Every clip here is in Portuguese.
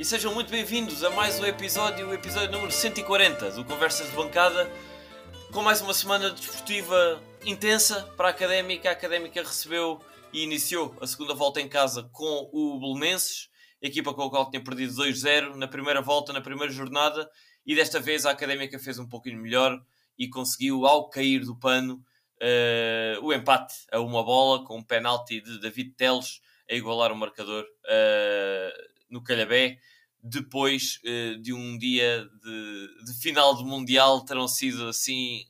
e sejam muito bem-vindos a mais um episódio, o episódio número 140 do Conversas de Bancada, com mais uma semana desportiva intensa para a Académica. A Académica recebeu e iniciou a segunda volta em casa com o Belenenses, equipa com a qual tinha perdido 2-0 na primeira volta, na primeira jornada, e desta vez a Académica fez um pouquinho melhor e conseguiu, ao cair do pano, uh, o empate a uma bola, com um penalti de David Teles a igualar o marcador uh, no Calhabé. Depois uh, de um dia de, de, final do Mundial, terão sido assim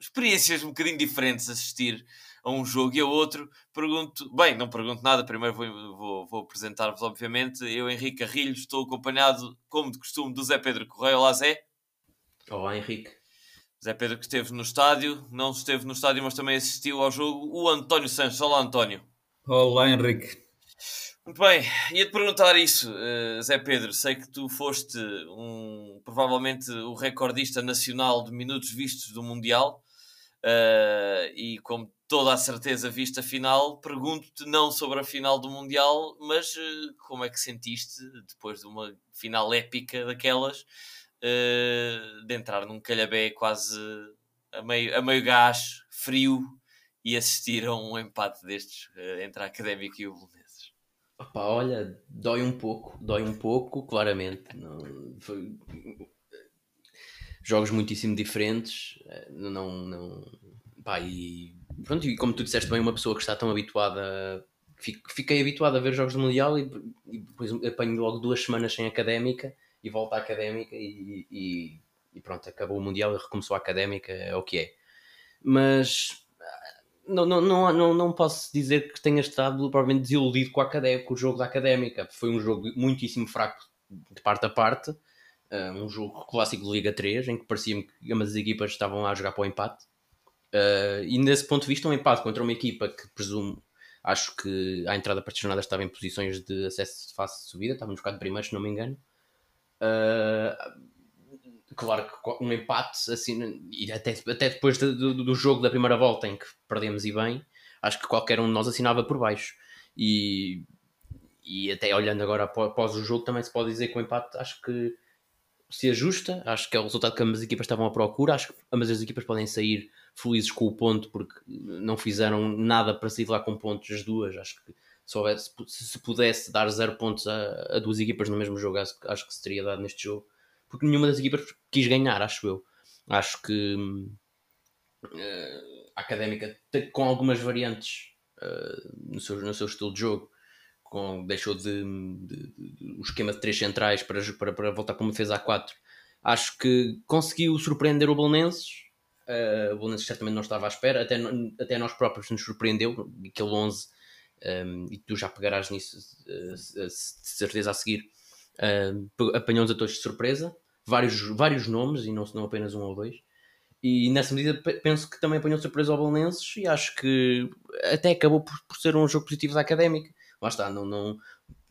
experiências um bocadinho diferentes assistir a um jogo e a outro. Pergunto, bem, não pergunto nada, primeiro vou, vou, vou apresentar-vos, obviamente. Eu, Henrique Carrilho, estou acompanhado, como de costume, do Zé Pedro Correia. Olá, Zé. Olá, Henrique. Zé Pedro que esteve no estádio, não esteve no estádio, mas também assistiu ao jogo, o António Santos. Olá, António. Olá, Henrique. Muito bem, ia-te perguntar isso, uh, Zé Pedro. Sei que tu foste um, provavelmente o recordista nacional de minutos vistos do Mundial uh, e, como toda a certeza, viste a final. Pergunto-te não sobre a final do Mundial, mas uh, como é que sentiste depois de uma final épica daquelas? uh, de entrar num calhabé quase a meio, a meio gás, frio, e assistir a um empate destes entre a Académica e o Belenenses? Opa, olha, dói um pouco, dói um pouco, claramente. Não, foi... Jogos muitíssimo diferentes, eh, não, não, pá, e pronto, e como tu disseste bem, uma pessoa que está tão habituada, fiquei habituado a ver jogos do Mundial e, e depois apanho logo duas semanas sem académica e volta à académica e, e, e, pronto, acabou o Mundial e recomeçou a académica, é o que é. Mas não, não, não, não, não posso dizer que tenha estado provavelmente desiludido com, a académica, com o jogo da académica. Foi um jogo muitíssimo fraco de parte a parte. Uh, um jogo clássico de Liga 3, em que parecia que ambas as equipas estavam a jogar para o empate. Uh, e nesse ponto de vista, um empate contra uma equipa que presumo, acho que à entrada para jornada estava em posições de acesso de de subida, estava no bocado primeiro, se não me engano. Uh, claro que um empate, assim, e até, até depois do, do, jogo da primeira volta em que perdemos e bem, acho que qualquer um de nós assinava por baixo. E, e até olhando agora após o jogo, também se pode dizer que o empate acho que se ajusta. Acho que é o resultado que ambas as equipas estavam à procura. Acho que ambas as equipas podem sair felizes com o ponto porque não fizeram nada para sair lá com pontos as duas. Acho que se, houvesse, se pudesse dar zero pontos a, a, duas equipas no mesmo jogo, acho, acho, que se teria dado neste jogo, porque nenhuma das equipas quis ganhar, acho eu. Acho que uh, a académica, com algumas variantes uh, no, seu, no seu estilo de jogo, com, deixou de, de, de, o esquema de três centrais para, para, para voltar para uma defesa A4. Acho que conseguiu surpreender o Belenenses. Uh, o Belenenses certamente não estava à espera, até, até nós próprios nos surpreendeu. Aquele 11 um, e tu já pegarás nisso de certeza a seguir. Apanhou-nos a todos de surpresa, vários, vários nomes e não, não apenas um ou dois. E nessa medida penso que também apanhou surpresa ao Belenenses e acho que até acabou por, por ser um jogo positivo da Académica. Lá está, não, não,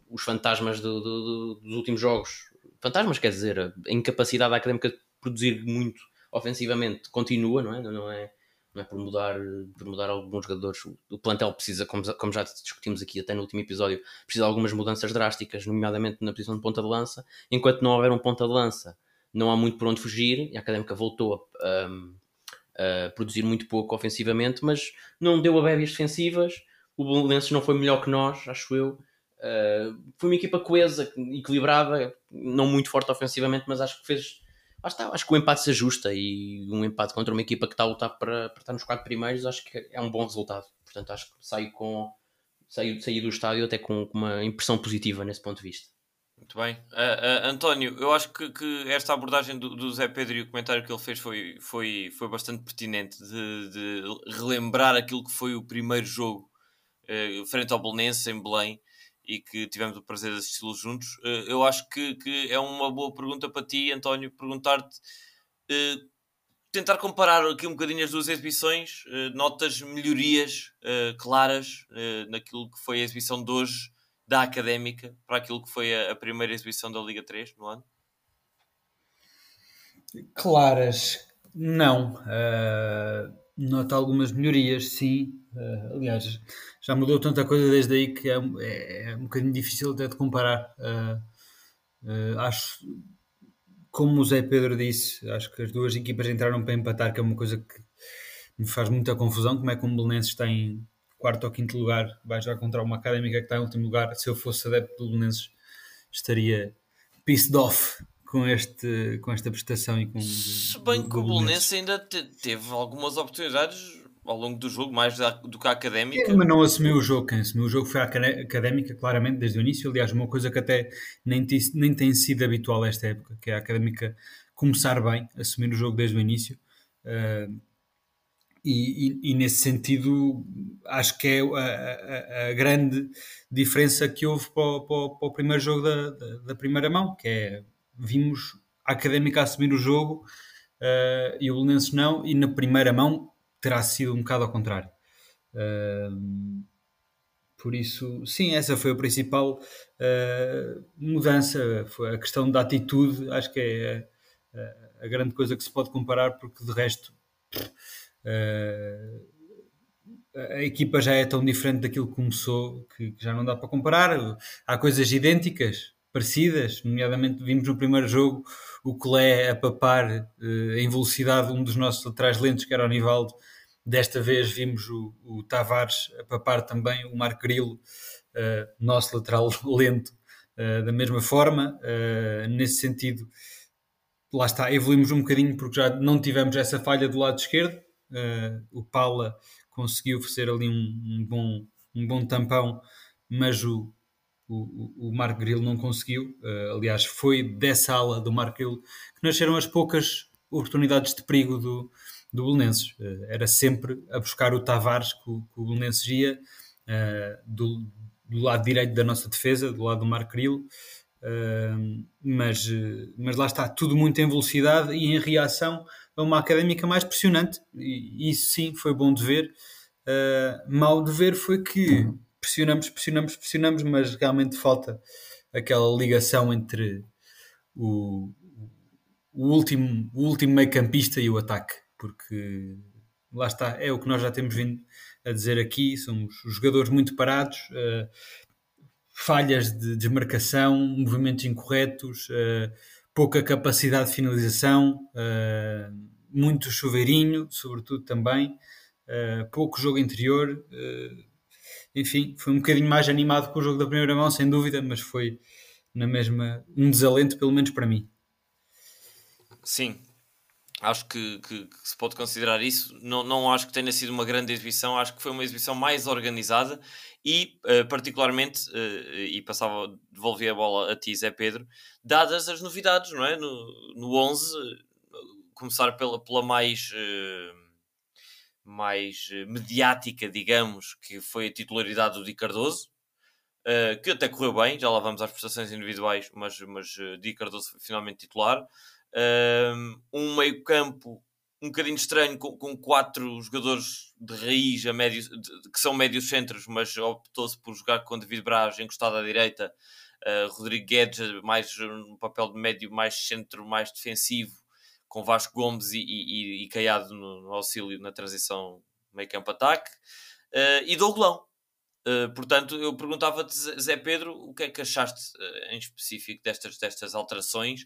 os fantasmas do, do, do, dos últimos jogos, fantasmas quer dizer, a incapacidade da Académica de produzir muito ofensivamente continua, não é? Não, é não é por mudar, por mudar alguns jogadores. O plantel precisa, como já discutimos aqui até no último episódio, precisa de algumas mudanças drásticas, nomeadamente na posição de ponta de lança. Enquanto não houver um ponta de lança, não há muito por onde fugir. E a Académica voltou a, a, a produzir muito pouco ofensivamente, mas não deu a bébias defensivas. O Belenenses não foi melhor que nós, acho eu. Uh, foi uma equipa coesa, equilibrada, não muito forte ofensivamente, mas acho que fez está, acho que o empate se ajusta e um empate contra uma equipa que está a lutar para, para estar nos quatro primeiros acho que é um bom resultado. Portanto, acho que saio, com, saio, saio do estádio até com uma impressão positiva nesse ponto de vista. Muito bem. Uh, uh, António, eu acho que, que esta abordagem do, do, Zé Pedro e o comentário que ele fez foi, foi, foi bastante pertinente de, de relembrar aquilo que foi o primeiro jogo uh, frente ao Belenenses em Belém e que tivemos o prazer de assisti-lo juntos. Uh, eu acho que, que, é uma boa pergunta para ti, António, perguntar-te. Uh, tentar comparar aqui um bocadinho as duas exibições, notas melhorias claras naquilo que foi a exibição de hoje da Académica para aquilo que foi a, a primeira exibição da Liga 3 no ano? Claras, não. Uh, nota algumas melhorias, sim. Uh, aliás, já mudou tanta coisa desde aí que é, é, é um bocadinho difícil até de comparar. Uh, acho, como o Zé Pedro disse, acho que as duas equipas entraram para empatar, que é uma coisa que me faz muita confusão. Como é que um Belenenses em quarto ou quinto lugar, vai já contra uma académica que está em último lugar? Se eu fosse adepto do Belenenses, estaria pissed off com, este, com esta prestação e com. Se bem que o Belenenses ainda te, teve algumas oportunidades ao longo do jogo, mais do que a académica. É, mas não assumiu o jogo. Quem assumiu o jogo foi a académica, claramente, desde o início. Aliás, uma coisa que até nem, nem tem sido habitual esta época, que é a académica começar bem, assumir o jogo desde o início. Uh, e, e, nesse sentido, acho que é a, a, a grande diferença que houve para o, para o, para o primeiro jogo da, da, da, primeira mão, que é vimos a académica assumir o jogo uh, e o Belenenses não, e na primeira mão terá sido um bocado ao contrário. Uh, por isso, sim, essa foi a principal uh, mudança. Foi a questão da atitude, acho que é a, a, grande coisa que se pode comparar, porque de resto a equipa já é tão diferente daquilo que começou que, já não dá para comparar. Há coisas idênticas, parecidas, nomeadamente vimos no primeiro jogo o Colé a papar uh, em velocidade um dos nossos laterais lentos, que era o Nivaldo. Desta vez vimos o, o Tavares a papar também o Marco Grilo, uh, nosso lateral lento, da mesma forma. nesse sentido, lá está, evoluímos um bocadinho porque já não tivemos essa falha do lado esquerdo. O Paula conseguiu oferecer ali um, um, bom, um bom tampão, mas o, o, o Marco Grilo não conseguiu. Uh, aliás, foi dessa ala do Marco Grilo que nasceram as poucas oportunidades de perigo do, do Belenenses. Uh, era sempre a buscar o Tavares que o, que o Belenenses ia uh, do, do, lado direito da nossa defesa, do lado do Marco Grilo. Mas, mas lá está, tudo muito em velocidade e em reação a uma académica mais pressionante. E isso sim foi bom de ver. mal de ver foi que pressionamos, pressionamos, pressionamos, mas realmente falta aquela ligação entre o, o último, o último meio campista e o ataque, porque lá está, é o que nós já temos vindo a dizer aqui, somos os jogadores muito parados, uh, falhas de desmarcação, movimentos incorretos, uh, pouca capacidade de finalização, uh, muito chuveirinho, sobretudo também, pouco jogo interior, enfim, foi um bocadinho mais animado com o jogo da primeira mão, sem dúvida, mas foi na mesma um desalento, pelo menos para mim. Sim, acho que, que, que, se pode considerar isso. Não, não acho que tenha sido uma grande exibição, acho que foi uma exibição mais organizada e, uh, particularmente, uh, e passava, devolvia a bola a ti, Zé Pedro, dadas as novidades, não é? No, no 11, uh, começar pela, pela mais mais eh, mediática, digamos, que foi a titularidade do Di Cardoso, uh, que até correu bem, já lá vamos às prestações individuais, mas, mas uh, Di Cardoso foi finalmente titular. Um meio campo um bocadinho estranho, com, com quatro jogadores de raiz a médio, de, que são médios centros, mas optou-se por jogar com David Braz encostado à direita, uh, Rodrigo Guedes mais no papel de médio, mais centro, mais defensivo, com Vasco Gomes e, e, e Caiado no, no, auxílio na transição meio campo ataque uh, e Douglão. Uh, portanto, eu perguntava-te, Zé Pedro, o que é que achaste uh, em específico destas, destas alterações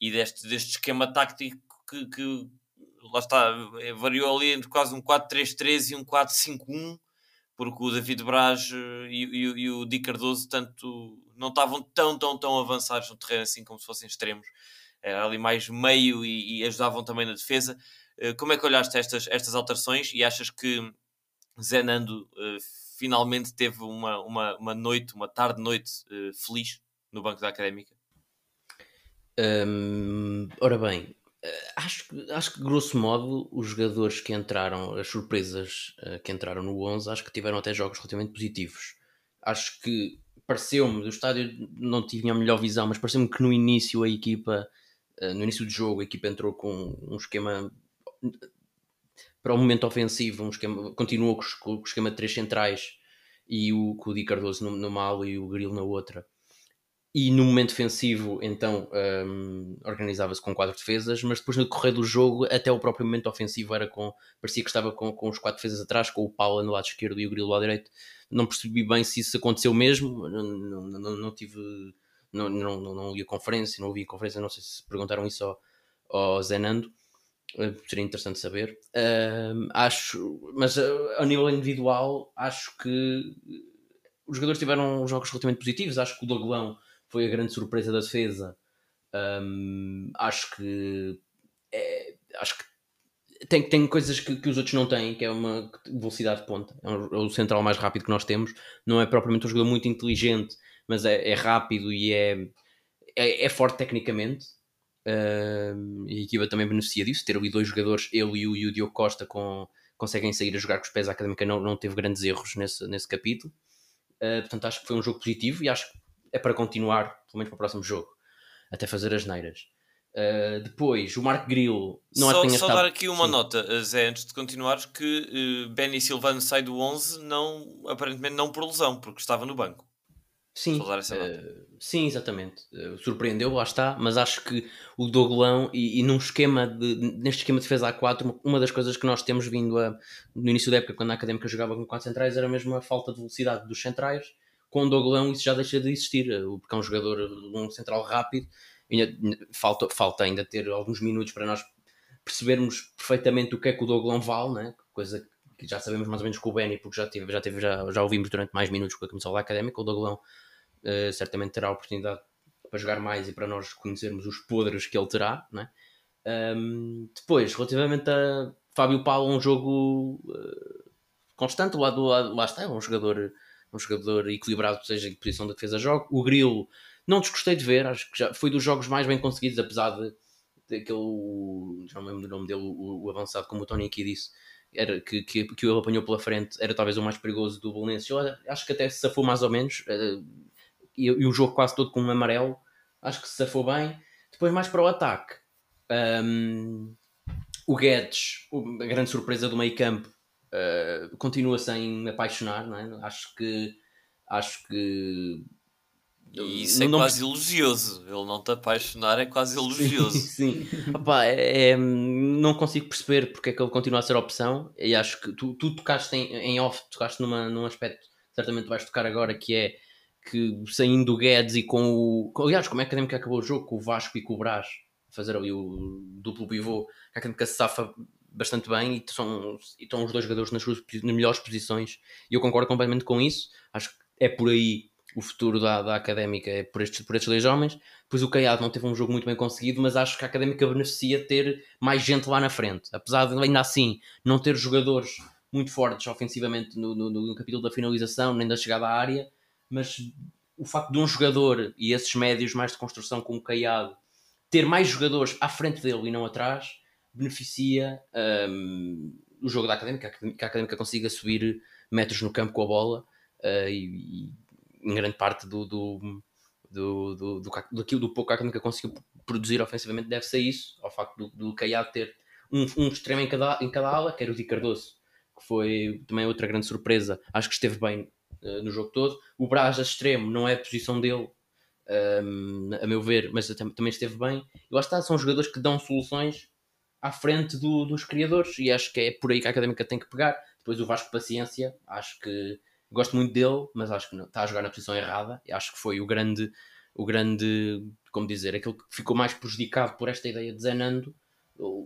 e deste, deste esquema tático que, que lá está, variou ali entre quase um 4-3-3 e um 4-5-1, porque o David Braz e, e, e, o Di Cardoso tanto, não estavam tão, tão, tão avançados no terreno assim como se fossem extremos era ali mais meio e, e ajudavam também na defesa. Uh, como é que olhaste estas, estas alterações e achas que Zé Nando uh, finalmente teve uma, uma, uma noite, uma tarde-noite uh, feliz no banco da Académica? Um, ora bem, acho, acho que grosso modo os jogadores que entraram, as surpresas que entraram no 11, acho que tiveram até jogos relativamente positivos. Acho que pareceu-me, do estádio não tive a melhor visão, mas pareceu-me que no início a equipa eh, no início do jogo a equipa entrou com um esquema para o momento ofensivo, um esquema, continuou com, o esquema de três centrais e o, com o Di Cardoso numa ala e o Grilo na outra. E no momento defensivo, então, um, organizava-se com quatro defesas, mas depois no decorrer do jogo, até o próprio momento ofensivo era com. parecia que estava com, com os quatro defesas atrás, com o Paulo no lado esquerdo e o Grilo lado direito. Não percebi bem se isso aconteceu mesmo, não, não, não, não tive. Não, não, não, li a conferência, não ouvi a conferência, não sei se perguntaram isso ao, ao Zenando, eh, seria interessante saber. Uh, acho, mas a, a nível individual, acho que os jogadores tiveram jogos relativamente positivos. Acho que o Doglão foi a grande surpresa da defesa. Um, acho que é, acho que tem, tem coisas que, que, os outros não têm, que é uma velocidade de ponta. É, um, é, o central mais rápido que nós temos. Não é propriamente um jogador muito inteligente, mas é, é rápido e é, é, é forte tecnicamente. E a equipa também beneficia disso. Ter ali dois jogadores, ele e o, e o Diogo Costa, com, conseguem sair a jogar com os pés. A académica não, não teve grandes erros nesse, nesse capítulo. Uh, portanto, acho que foi um jogo positivo e acho que é para continuar, pelo menos para o próximo jogo, até fazer as neiras. Uh, depois, o Marco Grilo. Não só, só dar aqui uma Sim. nota, Zé, antes de continuares, que uh, Benny Silvano sai do 11, não, aparentemente não por lesão, porque estava no banco. Sim, uh, sim, exatamente. Uh, surpreendeu, lá está, mas acho que o Doglão e, e, num esquema de, neste esquema de defesa A4, uma das coisas que nós temos vindo a, no início da época, quando a Académica jogava com quatro centrais, era mesmo a falta de velocidade dos centrais. Com o Doglão isso já deixa de existir, eh, porque é um jogador, um central rápido, ainda, falta, falta ainda ter alguns minutos para nós percebermos perfeitamente o que é que o Doglão vale, né? coisa que já sabemos mais ou menos com o Benny, porque já, tive, já, tive, já, já ouvimos durante mais minutos com a camisola académica, o Doglão uh, certamente terá a oportunidade para jogar mais e para nós conhecermos os podres que ele terá. Né? Um, depois, relativamente a Fábio Paulo, um jogo uh, constante, lá, do, lá, lá está, é um jogador, um jogador equilibrado, seja em posição de defesa jogo. O Grilo, não desgostei de ver, acho que já foi dos jogos mais bem conseguidos, apesar de daquele, já não lembro do nome dele, o, o avançado, como o Tony aqui disse, era, que, que, que o apanhou pela frente, era talvez o mais perigoso do Bolonense. Eu acho que até se safou mais ou menos. Uh, e, e o jogo quase todo com um amarelo. Acho que se safou bem. Depois, mais para o ataque, um, o Guedes, a grande surpresa do meio campo, uh, continua sem me apaixonar. Não é? Acho que. Acho que. E isso é não, é quase não... elogioso. Ele não te apaixonar é quase elogioso. Sim, sim. Opa, é, é, não consigo perceber porque é que ele continua a ser opção. E acho que tu, tu tocaste em, em off, tocaste numa, num aspecto, certamente vais tocar agora, que é que saindo do Guedes e com o. Aliás, como é que a Académica acabou o jogo? Com o Vasco e com o Brás fazer ali o duplo pivô, a Académica se safa bastante bem e, são, e estão os dois jogadores nas, suas, nas melhores posições e eu concordo completamente com isso. Acho que é por aí o futuro da, da Académica, é por estes, por estes dois homens. Pois o Caiado não teve um jogo muito bem conseguido, mas acho que a Académica beneficia ter mais gente lá na frente. Apesar de ainda assim não ter jogadores muito fortes ofensivamente no, no, no capítulo da finalização, nem da chegada à área, mas o facto de um jogador e esses médios mais de construção como o Caiado ter mais jogadores à frente dele e não atrás beneficia um, o jogo da Académica, que a Académica consiga subir metros no campo com a bola uh, e, e, em grande parte do, do, do, do, do, daquilo do pouco que a Académica conseguiu produzir ofensivamente deve-se a isso, ao facto do, do Caiado ter um, um extremo em cada, em cada ala, que era o Di Cardoso, que foi também outra grande surpresa. Acho que esteve bem uh, no jogo todo. O Braz extremo não é a posição dele, um, a meu ver, mas também esteve bem. E lá está, são jogadores que dão soluções à frente do, dos criadores e acho que é por aí que a Académica tem que pegar. Depois o Vasco Paciência, acho que gosto muito dele, mas acho que não, está a jogar na posição errada. Acho que foi o grande, o grande, como dizer, aquele que ficou mais prejudicado por esta ideia de Zenando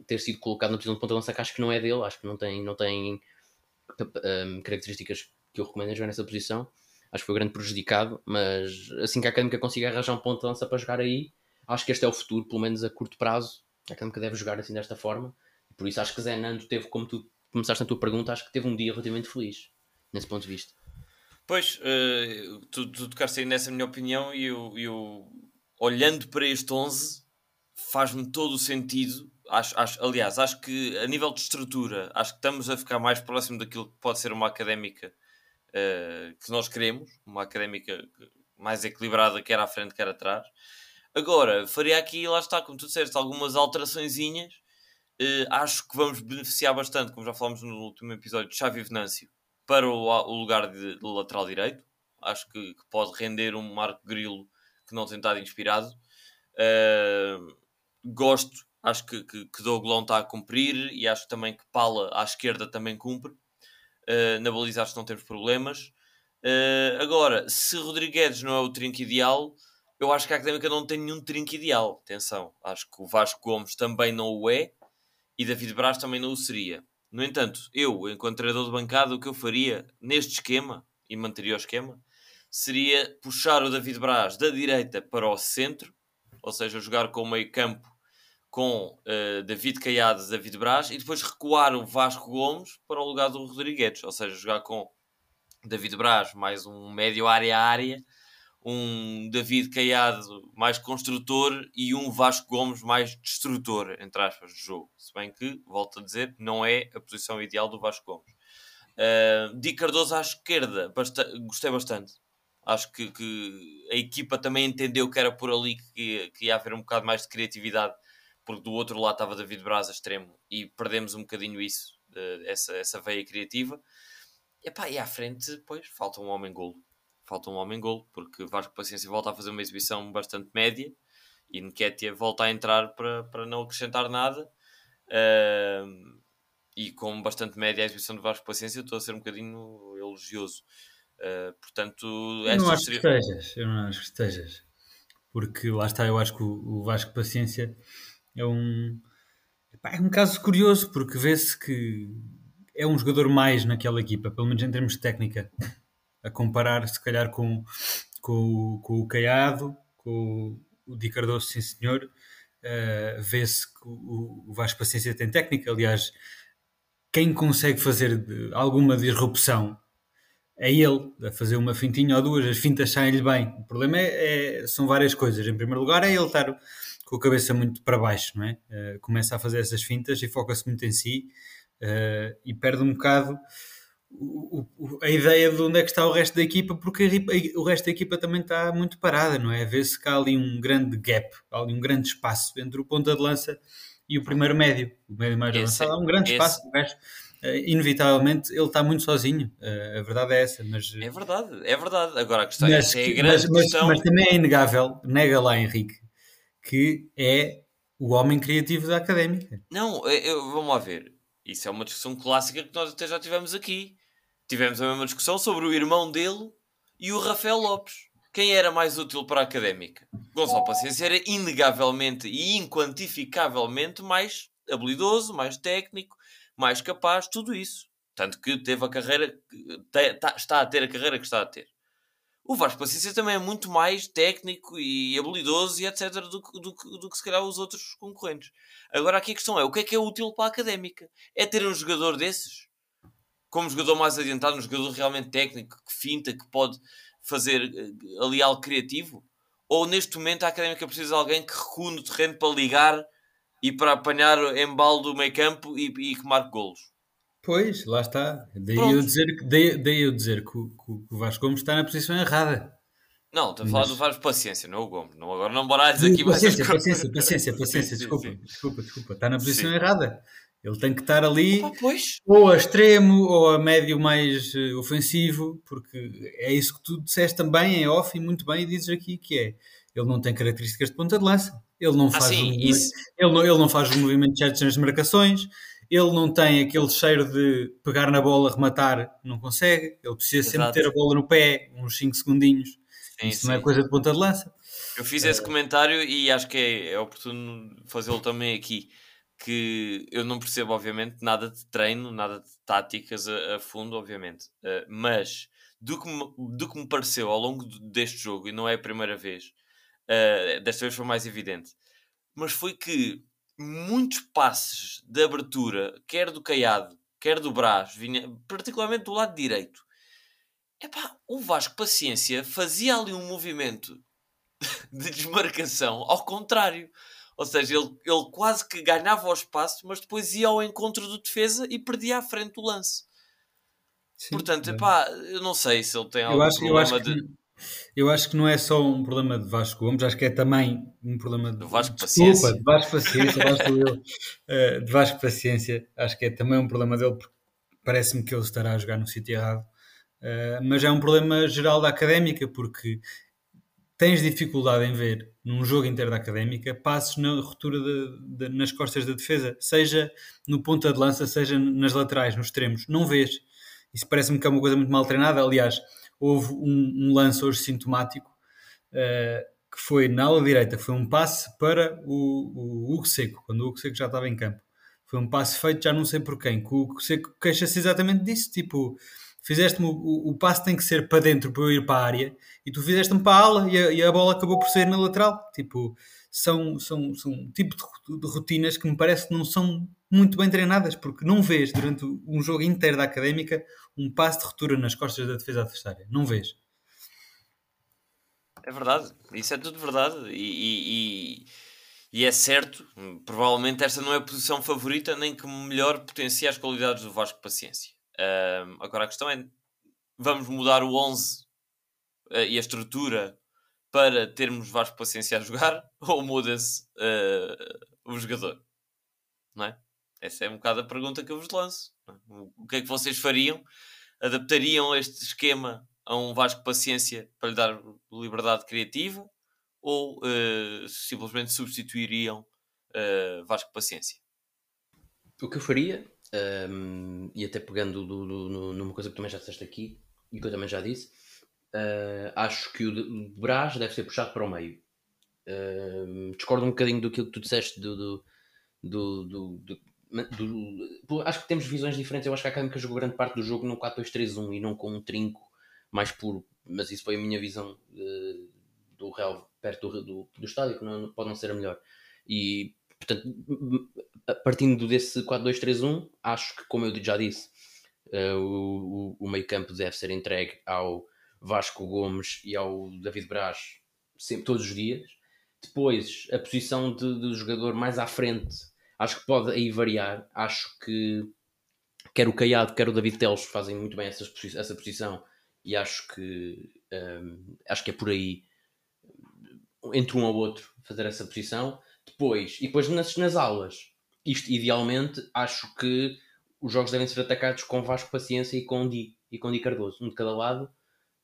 ter sido colocado na posição de ponta lança que acho que não é dele, acho que não tem, não tem um, características que eu recomendo jogar nessa posição. Acho que foi o grande prejudicado, mas assim que a Académica consiga arranjar um ponto de lança para jogar aí, acho que este é o futuro, pelo menos a curto prazo. A Académica deve jogar assim desta forma. Por isso acho que Zé Nando teve, como tu começaste na tua pergunta, acho que teve um dia relativamente feliz, nesse ponto de vista. Pois, uh, tu, tu tocaste aí nessa minha opinião e eu, eu olhando para este 11 faz-me todo o sentido. Acho, acho, aliás, acho que a nível de estrutura, acho que estamos a ficar mais próximo daquilo que pode ser uma académica uh, que nós queremos, uma académica mais equilibrada, quer à frente, quer atrás. Agora, faria aqui, lá está, como tu disseste, algumas alteraçõezinhas. Uh, acho que vamos beneficiar bastante, como já falámos no último episódio, de Xavi Venâncio para o, o lugar de, de, lateral direito. Acho que, que, pode render um Marco Grilo que não tem estado inspirado. Uh, gosto, acho que, que, que Douglão está a cumprir e acho também que Pala à esquerda também cumpre. Uh, na baliza acho que não temos problemas. Agora, se Rodrigues não é o trinco ideal, eu acho que a Académica não tem nenhum trinco ideal. Atenção, acho que o Vasco Gomes também não o é e David Braz também não o seria. No entanto, eu, enquanto treinador de bancada, o que eu faria neste esquema, e manteria o esquema, seria puxar o David Braz da direita para o centro, ou seja, jogar com o meio campo com uh, David Caiado David Braz, e depois recuar o Vasco Gomes para o lugar do Rodrigues, ou seja, jogar com David Braz mais um médio área-área, um David Caiado mais construtor e um Vasco Gomes mais destrutor, entre aspas, de jogo. Se bem que, volto a dizer, não é a posição ideal do Vasco Gomes. Uh, Di Cardoso à esquerda, gostei bastante. Acho que, que, a equipa também entendeu que era por ali que, que ia haver um bocado mais de criatividade, porque do outro lado estava David Braz a extremo e perdemos um bocadinho isso, essa, essa veia criativa. Epá, e à frente, pois, falta um homem-golo. Falta um homem-golo, porque Vasco Paciência volta a fazer uma exibição bastante média e Nketiah volta a entrar para, para não acrescentar nada. Uh, e com bastante média a exibição de Vasco Paciência, estou a ser um bocadinho elogioso. Uh, portanto, eu não acho seria... que estejas, eu não acho que estejas, porque lá está, eu acho que o, o Vasco Paciência é um, é um caso curioso, porque vê-se que é um jogador mais naquela equipa, pelo menos em termos de técnica, a comparar se calhar com, com, com o Caiado, com o Di Cardoso, sim senhor, uh, vê-se que o, o Vasco Paciência tem técnica, aliás, quem consegue fazer alguma disrupção é ele, a fazer uma fintinha ou duas, as fintas saem-lhe bem. O problema é, é, são várias coisas. Em primeiro lugar, é ele estar com a cabeça muito para baixo, não é? Uh, começa a fazer essas fintas e foca-se muito em si uh, e perde um bocado o, o, a ideia de onde é que está o resto da equipa, porque a, o resto da equipa também está muito parada, não é? Vê-se que há ali um grande gap, há ali um grande espaço entre o ponta de lança e o primeiro médio, o médio mais esse, avançado. Há um grande esse... espaço, o resto Uh, inevitavelmente ele está muito sozinho. Uh, a verdade é essa. Mas, é verdade, é verdade. Agora a questão é mas, é, a grande mas, questão... mas, também é inegável, nega lá Henrique, que é o homem criativo da académica. Não, eu, vamos lá ver. Isso é uma discussão clássica que nós até já tivemos aqui. Tivemos a mesma discussão sobre o irmão dele e o Rafael Lopes. Quem era mais útil para a académica? Gonçalo Paciência era inegavelmente e inquantificavelmente mais habilidoso, mais técnico, mais capaz, tudo isso. Tanto que teve a carreira, tá, está a ter a carreira que está a ter. O Vasco Paciência também é muito mais técnico e habilidoso e etc. do, do, do que se calhar os outros concorrentes. Agora aqui a questão é, o que é que é útil para a académica? É ter um jogador desses? Como jogador mais adiantado, um jogador realmente técnico, que finta, que pode fazer eh, ali algo criativo? Ou neste momento a académica precisa de alguém que recua no terreno para ligar e para apanhar embalo do meio campo e, e que marque golos. Pois, lá está. Daí eu dizer, daí, daí eu dizer que, o, que o Vasco Gomes está na posição errada. Não, estou a falar do Vasco Paciência, não é o Gomes. Não, agora não dizer aqui paciência, paciência, paciência, paciência, desculpa, desculpa, desculpa. Está na posição errada. Ele tem que estar ali ou a extremo ou a médio mais uh, ofensivo, porque é isso que tu disseste também em off e muito bem e dizes aqui que é. Ele não tem características de ponta de lança. Ele não ah, faz, ah, sim, um, ele não, ele não faz os movimentos certos nas marcações, ele não tem aquele cheiro de pegar na bola, rematar, não consegue. Ele precisa Exato. sempre ter a bola no pé, uns 5 segundinhos. Sim, Isso sim. não é coisa de ponta de lança. Eu fiz esse comentário e acho que é, é oportuno fazê-lo também aqui. Que eu não percebo, obviamente, nada de treino, nada de táticas a, a fundo, obviamente. Uh, mas do que, me, do que me pareceu ao longo deste jogo, e não é a primeira vez, uh, desta vez foi mais evidente, mas foi que muitos passes de abertura, quer do Caiado, quer do Brás, vinha particularmente do lado direito. Epá, o Vasco Paciência fazia ali um movimento de desmarcação ao contrário. Ou seja, ele, ele quase que ganhava o espaço, mas depois ia ao encontro do defesa e perdia à frente o lance. Sim, Portanto, é. epá, eu não sei se ele tem algum acho, problema de... Que eu acho que não é só um problema de Vasco Gomes, acho que é também um problema de Vasco Desculpa, Paciência. De Vasco Paciência, eu, uh, de Vasco Paciência, acho que é também um problema dele, porque parece-me que ele estará a jogar no sítio errado. Uh, mas é um problema geral da académica, porque tens dificuldade em ver num jogo inteiro da académica passos na ruptura de, de, nas costas da defesa, seja no ponta de lança, seja nas laterais, nos extremos. Não vês. Isso parece-me que é uma coisa muito mal treinada. Aliás, houve um, um lance hoje sintomático uh, que foi na ala direita, foi um passe para o, o Hugo Seco, quando o Hugo Seco já estava em campo. Foi um passe feito já não sei por quem, que o Hugo Seco queixa-se exatamente disso, tipo fizeste-me o, o, o passo tem que ser para dentro para eu ir para a área e tu fizeste-me para a ala e a, e a, bola acabou por sair na lateral. Tipo, são, são, são tipo de, de, rotinas que me parece que não são muito bem treinadas, porque não vês durante um jogo inteiro da académica um passo de ruptura nas costas da defesa adversária. Não vês. É verdade, isso é tudo verdade e, e, e, é certo. Provavelmente esta não é a posição favorita, nem que melhor potencia as qualidades do Vasco Paciência. Uh, agora a questão é: vamos mudar o 11 uh, e a estrutura para termos Vasco Paciência a jogar ou muda-se uh, o jogador? Não é? Essa é um bocado a pergunta que eu vos lanço. É? O que é que vocês fariam? Adaptariam este esquema a um Vasco Paciência para lhe dar liberdade criativa ou uh, simplesmente substituiriam uh, Vasco Paciência? O que eu faria um, e até pegando do, do, no, numa coisa que também já disseste aqui e que eu também já disse, uh, acho que o de Brás deve ser puxado para o meio. Uh, discordo um bocadinho do que tu disseste do, do, do, acho que temos visões diferentes. Eu acho que a Académica jogou grande parte do jogo num 4-2-3-1 e não com um trinco mais puro. Mas isso foi a minha visão uh, do Real perto do, do estádio, que não, pode não ser a melhor. E portanto, partindo desse 4-2-3-1, acho que, como eu já disse, uh, o, o meio campo deve ser entregue ao Vasco Gomes e ao David Braz sempre, todos os dias. Depois, a posição de, do jogador mais à frente, acho que pode aí variar. Acho que quer o Caiado, quer o David Teles fazem muito bem essa, essa posição e acho que um, ehm, acho que é por aí entre um ou outro fazer essa posição. Depois, e depois nas, nas aulas, isto idealmente, acho que os jogos devem ser atacados com Vasco Paciência e com Di, e com Di Cardoso, um de cada lado.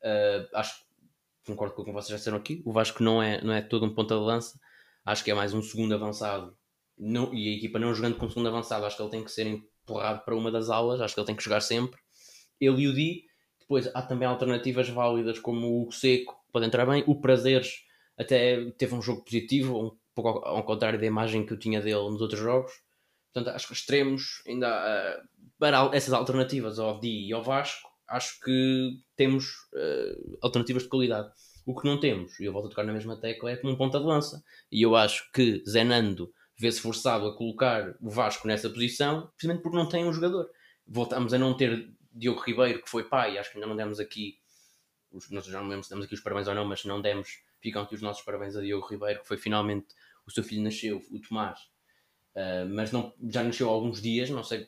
Uh, acho concordo com o que vocês já disseram aqui. O Vasco não é, não é todo um ponta de lança, acho que é mais um segundo avançado. Não, e a equipa não jogando com segundo avançado, acho que ele tem que ser empurrado para uma das aulas, acho que ele tem que jogar sempre. Ele e o Di. Depois há também alternativas válidas como o Seco, pode entrar bem. O Prazeres até teve um jogo positivo, um pouco ao, contrário da imagem que eu tinha dele nos outros jogos. Portanto, acho que extremos, ainda uh, para essas alternativas ao Di e ao Vasco, acho que temos uh, alternativas de qualidade. O que não temos, e eu volto a tocar na mesma tecla, é como um ponta de lança. E eu acho que Zenando vê-se forçado a colocar o Vasco nessa posição, precisamente porque não tem um jogador. Voltamos a não ter Diogo Ribeiro, que foi pai, acho que ainda não demos aqui, os, nós já não lembro se demos aqui os parabéns ou não, mas não demos, ficam aqui os nossos parabéns a Diogo Ribeiro, que foi finalmente o seu filho nasceu, o Tomás, uh, mas não, já nasceu há alguns dias, não sei,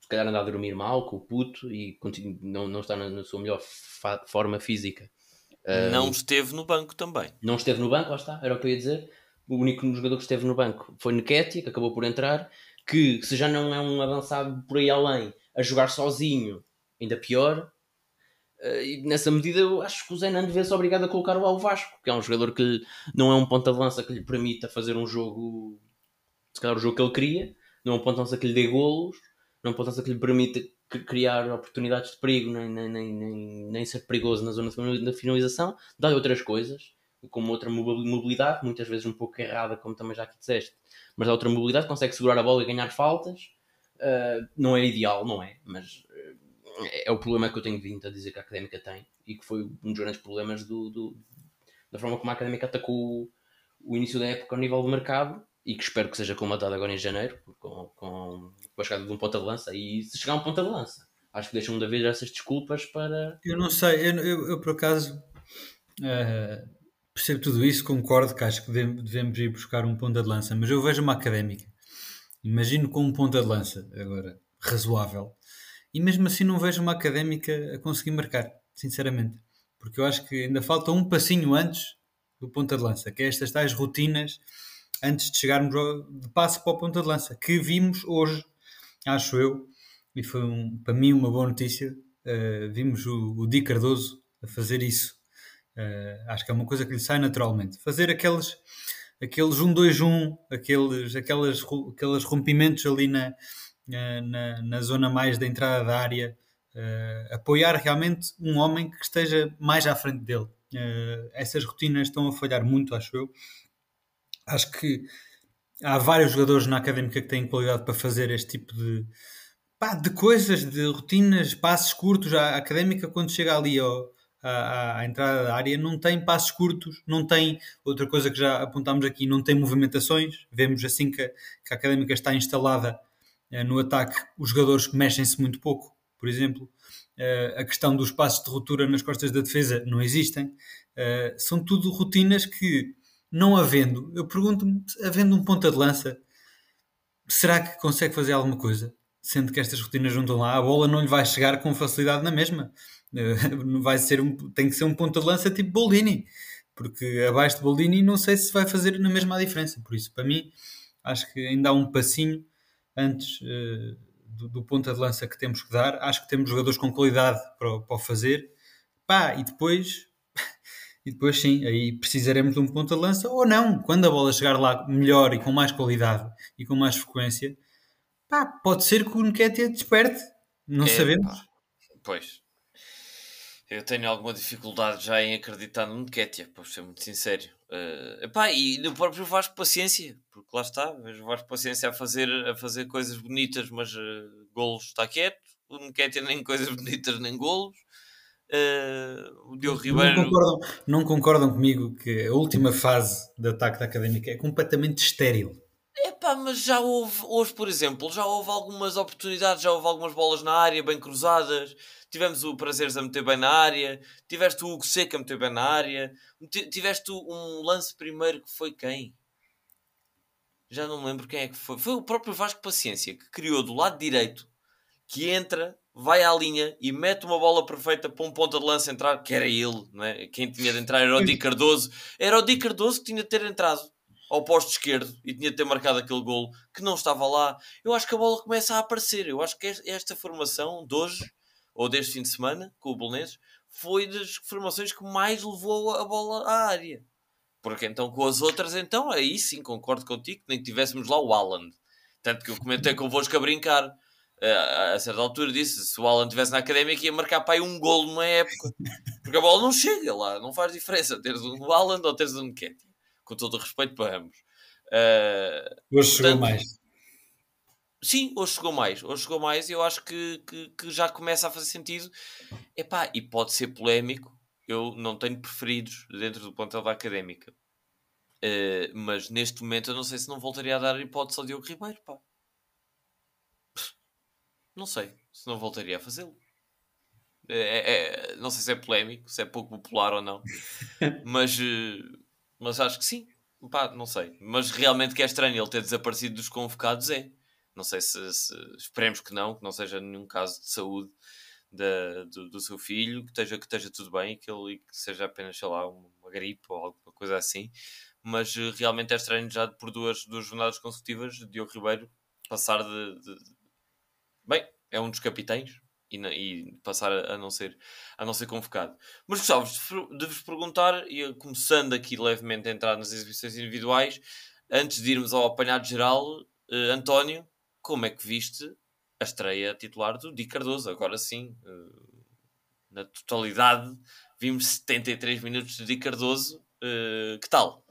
se calhar anda a dormir mal com o puto e continua, não, não está na, na sua melhor forma física. Uh, não esteve no banco também. Não esteve no banco, lá está, era o que eu ia dizer. O único jogador que esteve no banco foi Nketiah, que acabou por entrar, que se já não é um avançado por aí além, a jogar sozinho, ainda pior, e nessa medida eu acho que o Zé Nando vê-se obrigado a colocar o ao Vasco, que é um jogador que não é um ponta de lança que lhe permita fazer um jogo, se calhar o jogo que ele queria, não é um ponta de lança que lhe dê golos, não é um ponta de lança que lhe permita criar oportunidades de perigo, nem, nem, nem, nem, ser perigoso na zona da finalização, dá-lhe outras coisas, como outra mobilidade, muitas vezes um pouco errada, como também já aqui disseste, mas dá outra mobilidade, consegue segurar a bola e ganhar faltas. Uh, não é ideal, não é? Mas é o problema que eu tenho vindo a dizer que a académica tem e que foi um dos grandes problemas do, do da forma como a académica atacou o, início da época ao nível do mercado e que espero que seja comatado agora em janeiro com, com, com a chegada de um ponta de lança e se chegar um ponta de lança acho que deixam de haver essas desculpas para eu não sei, eu, eu, eu por acaso uh, percebo tudo isso, concordo que acho que devemos ir buscar um ponta de lança mas eu vejo uma académica imagino com um ponta de lança agora razoável e mesmo assim não vejo uma académica a conseguir marcar, sinceramente. Porque eu acho que ainda falta um passinho antes do ponta de lança, que é estas tais rotinas antes de chegarmos de passo para o ponta de lança, que vimos hoje, acho eu, e foi um, para mim uma boa notícia. Uh, vimos o, o Di Cardoso a fazer isso Uh, acho que é uma coisa que lhe sai naturalmente. Fazer aqueles, aqueles 1-2-1, aqueles, aqueles, aqueles rompimentos ali na, na, na zona mais da entrada da área, uh, apoiar realmente um homem que esteja mais à frente dele. Uh, essas rotinas estão a falhar muito, acho eu. Acho que há vários jogadores na académica que têm qualidade para fazer este tipo de, pá, de coisas, de rotinas, passos curtos. A académica, quando chega ali ao, à, à, entrada da área, não tem passos curtos, não tem outra coisa que já apontámos aqui, não tem movimentações. Vemos assim que, que a académica está instalada eh, no ataque, os jogadores mexem-se muito pouco, por exemplo. Uh, a questão dos passos de ruptura nas costas da defesa não existem. Uh, são tudo rotinas que, não havendo, eu pergunto-me, havendo um ponta de lança, será que consegue fazer alguma coisa? Sendo que estas rotinas não estão lá, a bola não lhe vai chegar com facilidade na mesma. Vai ser um, tem que ser um ponta de lança tipo Boldini, porque abaixo de Boldini não sei se vai fazer na mesma a diferença. Por isso, para mim, acho que ainda há um passinho antes uh, do, do ponta de lança que temos que dar. Acho que temos jogadores com qualidade para, para o fazer. Pá, e depois, e depois sim, aí precisaremos de um ponta de lança ou não. Quando a bola chegar lá melhor e com mais qualidade e com mais frequência, pá, pode ser que o Nketiah desperte. Não é, sabemos. Pá. Pois. Eu tenho alguma dificuldade já em acreditar no Nketiah, para ser muito sincero. Uh, epá, e no próprio Vasco Paciência, porque lá está, vejo o Vasco Paciência a fazer, a fazer coisas bonitas, mas uh, golos está quieto. O Nketiah nem coisas bonitas nem golos. Uh, o Diogo Ribeiro. Não concordam, não concordam comigo que a última fase de ataque da académica é completamente estéril. Epá, mas já houve, hoje por exemplo, já houve algumas oportunidades, já houve algumas bolas na área bem cruzadas tivemos o Prazeres a meter bem na área, tiveste o Hugo Seca a meter bem na área, tiveste um lance primeiro que foi quem? Já não me lembro quem é que foi. Foi o próprio Vasco Paciência que criou do lado direito, que entra, vai à linha e mete uma bola perfeita para um ponta de lança entrar, que era ele, não é? quem tinha de entrar era o Di Cardoso. Era o Di Cardoso que tinha de ter entrado ao posto esquerdo e tinha de ter marcado aquele golo que não estava lá. Eu acho que a bola começa a aparecer. Eu acho que esta formação de hoje ou deste fim de semana, com o Bolonenses, foi das formações que mais levou a bola à área. Porque então com as outras, então, aí sim, concordo contigo, que nem tivéssemos lá o Alan. Tanto que eu comentei convosco a brincar. Uh, a certa altura disse se o Alan estivesse na académica ia marcar para aí um golo numa época. Porque a bola não chega lá, não faz diferença teres um Alan ou teres um Nketiah. Com todo o respeito para ambos. Uh, Hoje chegou mais. Sim, hoje chegou mais. Hoje chegou mais e eu acho que, que, que, já começa a fazer sentido. Epá, e pode ser polémico. Eu não tenho preferidos dentro do plantel da académica. Uh, mas neste momento eu não sei se não voltaria a dar hipótese ao Diogo Ribeiro. Pá. Não sei se não voltaria a fazê-lo. É, é, é, não sei se é polémico, se é pouco popular ou não. mas, uh, mas acho que sim. Pá, não sei. Mas realmente que é estranho ele ter desaparecido dos convocados é. Não sei se, se, esperemos que não, que não seja nenhum caso de saúde da, do, do, seu filho, que esteja, que esteja tudo bem, que ele que seja apenas, sei lá, uma gripe ou alguma coisa assim. Mas uh, realmente é estranho já por duas, duas jornadas consecutivas Diogo Ribeiro passar de, de. Bem, é um dos capitães e, e passar a, não ser, a não ser convocado. Mas gostava de vos perguntar, e começando aqui levemente a entrar nas exibições individuais, antes de irmos ao apanhado geral, uh, António, como é que viste a estreia titular do Di Cardoso? Agora sim, uh, na totalidade, vimos 73 minutos de Di Cardoso. Uh, que tal?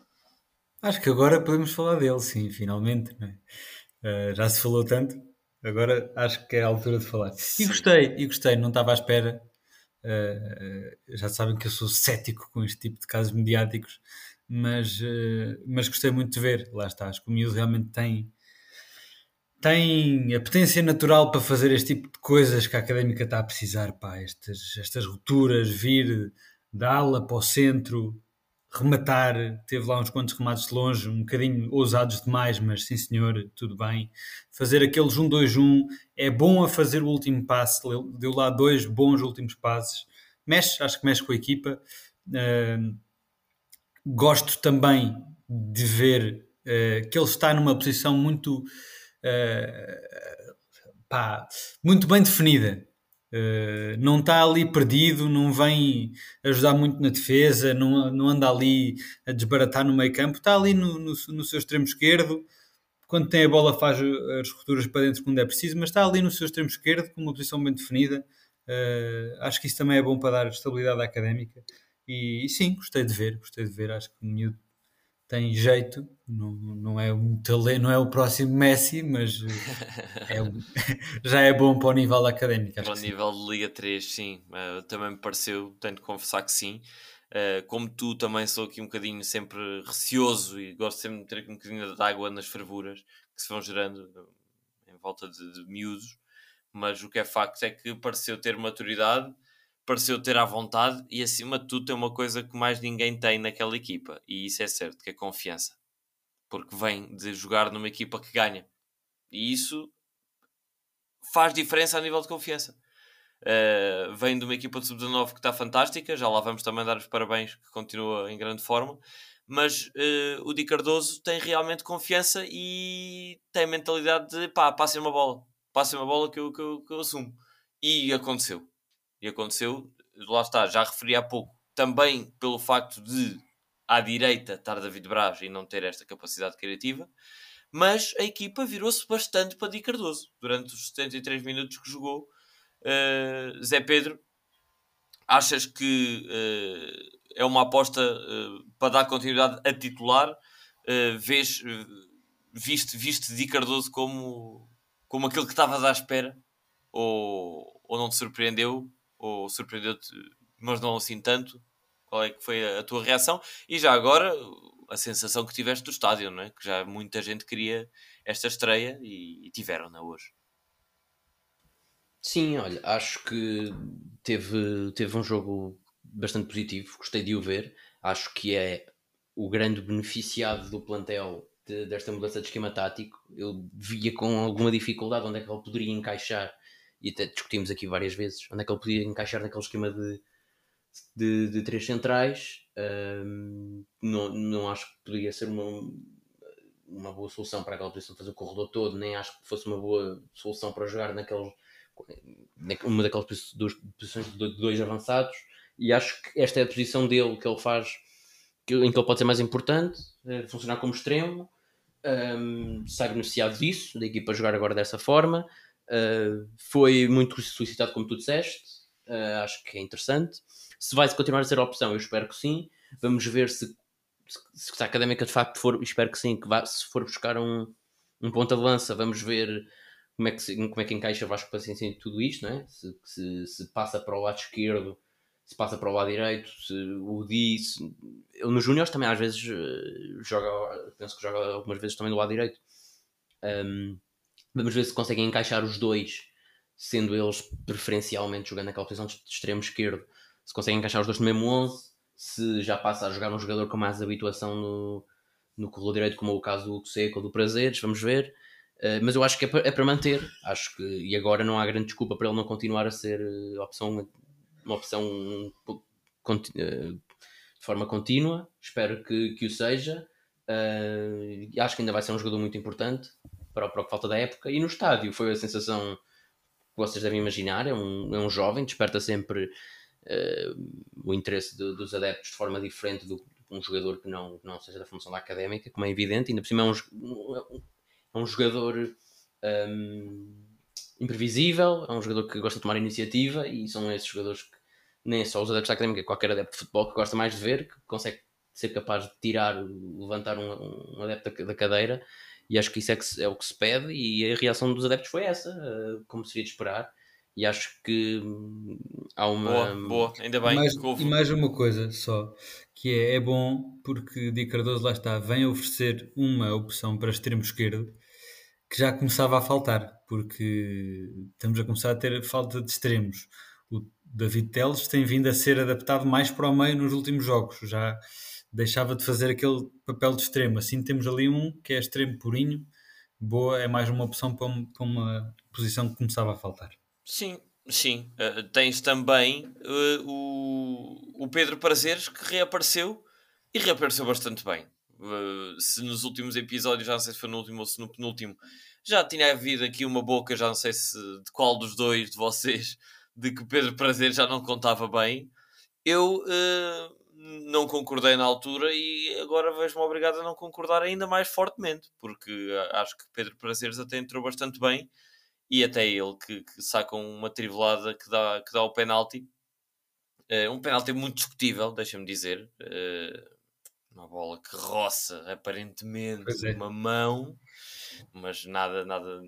Acho que agora podemos falar dele, sim, finalmente. Uh, já se falou tanto, agora acho que é a altura de falar. Sim. E gostei, e gostei, não estava à espera. já sabem que eu sou cético com este tipo de casos mediáticos, mas, mas gostei muito de ver. Lá está, acho que o miúdo realmente tem tem a potência natural para fazer este tipo de coisas que a académica está a precisar, pá, estas, estas rupturas, vir da ala para o centro, rematar, teve lá uns quantos remates de longe, um bocadinho ousados demais, mas sim senhor, tudo bem. Fazer aqueles 1-2-1, é bom a fazer o último passe, deu lá dois bons últimos passes, mexe, acho que mexe com a equipa. Uh, gosto também de ver uh, que ele está numa posição muito uh, pá, muito bem definida. Uh, não está ali perdido, não vem ajudar muito na defesa, não, não anda ali a desbaratar no meio campo, está ali no, no, no seu extremo esquerdo. Quando tem a bola, faz as rupturas para dentro quando é preciso, mas está ali no seu extremo esquerdo, com uma posição bem definida. Uh, acho que isso também é bom para dar estabilidade académica. E, e, sim, gostei de ver, gostei de ver. Acho que o miúdo tem jeito, não, não é um talento, não é o próximo Messi, mas é, já é bom para o nível académico. Para o nível de Liga 3, sim, uh, também me pareceu, tenho de confessar que sim. Uh, como tu, também sou aqui um bocadinho sempre receoso e gosto sempre de ter um bocadinho de água nas fervuras que se vão gerando em volta de, de miúdos, mas o que é facto é que pareceu ter maturidade pareceu ter à vontade e acima de tudo tem uma coisa que mais ninguém tem naquela equipa e isso é certo, que é confiança. Porque vem de jogar numa equipa que ganha. E isso faz diferença a nível de confiança. Uh, vem de uma equipa de sub-19 que está fantástica, já lá vamos também dar os parabéns que continua em grande forma mas uh, o Di Cardoso tem realmente confiança e tem mentalidade de pá, passem uma bola. Passem uma bola que eu, que eu, que eu assumo. E aconteceu e aconteceu, lá está, já referi há pouco, também pelo facto de à direita estar David Braz e não ter esta capacidade criativa, mas a equipa virou-se bastante para Di Cardoso durante os 73 minutos que jogou. Uh, Zé Pedro, achas que uh, é uma aposta uh, para dar continuidade a titular? vês, viste, viste Di Cardoso como, como aquilo que estavas à espera? Ou, ou não te surpreendeu? Ou surpreendeu-te, mas não assim tanto? Qual é que foi a, tua reação? E já agora, a sensação que tiveste do estádio, não é? Que já muita gente queria esta estreia e, e tiveram-na hoje. Sim, olha, acho que teve, teve um jogo bastante positivo, gostei de o ver. Acho que é o grande beneficiado do plantel de, desta mudança de esquema tático. Eu via com alguma dificuldade onde é que ele poderia encaixar e até discutimos aqui várias vezes onde é que ele podia encaixar naquele esquema de, de, de três centrais. Um, não, não acho que poderia ser uma, uma boa solução para aquela posição fazer o corredor todo, nem acho que fosse uma boa solução para jogar naquele, uma daquelas posições de dois avançados. E acho que esta é a posição dele que ele faz, que, em que ele pode ser mais importante, é funcionar como extremo. Um, sai beneficiado disso, da equipa jogar agora dessa forma. Uh, foi muito solicitado, como tu disseste. Uh, acho que é interessante. Se vai continuar a ser a opção, eu espero que sim. Vamos ver se, se, se a académica de facto for, espero que sim, que vá, se for buscar um, um ponta de lança, vamos ver como é que, como é que encaixa Vasco Paciência em tudo isto, não é? se, se, se, passa para o lado esquerdo, se passa para o lado direito, se o Di. Se, Júnior também às vezes uh, joga, penso que joga algumas vezes também do lado direito. Um, Vamos ver se conseguem encaixar os dois, sendo eles preferencialmente jogando naquela posição de extremo esquerdo. Se conseguem encaixar os dois no mesmo 11, se já passa a jogar um jogador com mais habituação no, no corredor direito, como é o caso do Seco ou do Prazeres, vamos ver. Uh, mas eu acho que é para, é para, manter. Acho que e agora não há grande desculpa para ele não continuar a ser uh, opção, uma opção uh, de forma contínua. Espero que, que o seja. acho que ainda vai ser um jogador muito importante para, para que falta da época. E no estádio foi a sensação que vocês devem imaginar: é um, é um jovem, desperta sempre uh, o interesse dos adeptos de forma diferente do um jogador que não, não seja da formação da académica, como é evidente. Ainda por cima é um, é um jogador. Um, ehm, imprevisível, é um jogador que gosta de tomar iniciativa e são esses jogadores que nem só os adeptos da académica, qualquer adepto de futebol que gosta mais de ver, que consegue ser capaz de tirar, levantar um, um adepto da cadeira e acho que isso é, que, é o que se pede e a reação dos adeptos foi essa, eh, como seria de esperar. E acho que hum, há uma. Boa, boa. ainda bem. Mais, e mais uma coisa só, que é, é bom porque Di Cardoso lá está, vem oferecer uma opção para extremo esquerdo que já começava a faltar, porque estamos a começar a ter falta de extremos. O David Teles tem vindo a ser adaptado mais para o meio nos últimos jogos, já deixava de fazer aquele papel de extremo. Assim temos ali um que é extremo purinho, boa, é mais uma opção para, para uma posição que começava a faltar. Sim, sim. Uh, tens também uh, o, o Pedro Prazeres que reapareceu e reapareceu bastante bem. Uh, se nos últimos episódios, já não sei se foi no último ou se no penúltimo, já tinha havido aqui uma boca, já não sei se de qual dos dois de vocês de que Pedro Prazer já não contava bem, eu uh, não concordei na altura e agora vejo-me obrigado a não concordar ainda mais fortemente, porque acho que Pedro Prazeres até entrou bastante bem e até ele que, que saca uma trivelada que dá, que dá o penalti. Uh, um penalti muito discutível, deixa-me dizer. Uh, uma bola que roça aparentemente é. uma mão, mas nada, nada.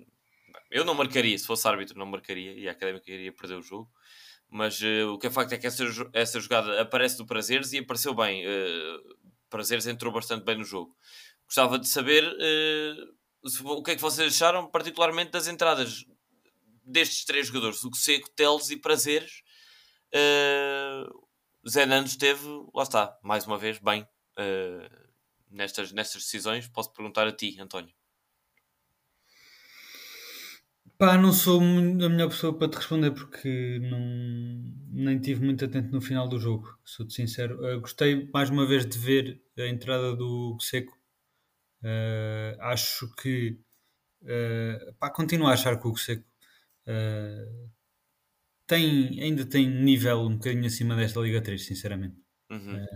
Eu não marcaria, se fosse árbitro, não marcaria e a académica iria perder o jogo. Mas uh, o que é facto é que essa, essa jogada aparece do Prazeres e apareceu bem. Uh, Prazeres entrou bastante bem no jogo. Gostava de saber uh, o que é que vocês acharam, particularmente das entradas destes três jogadores, o Seco, Teles e Prazeres. Zé Nando esteve, lá está, mais uma vez, bem nestas, nestas decisões. Posso perguntar a ti, António. Pá, não sou a melhor pessoa para te responder porque não, nem tive muito atento no final do jogo, sou-te sincero. Uh, gostei mais uma vez de ver a entrada do Seco. Uh, acho que uh, pá, continuo a achar que o Seco uh, tem, ainda tem nível um bocadinho acima desta Liga 3, sinceramente. Uhum.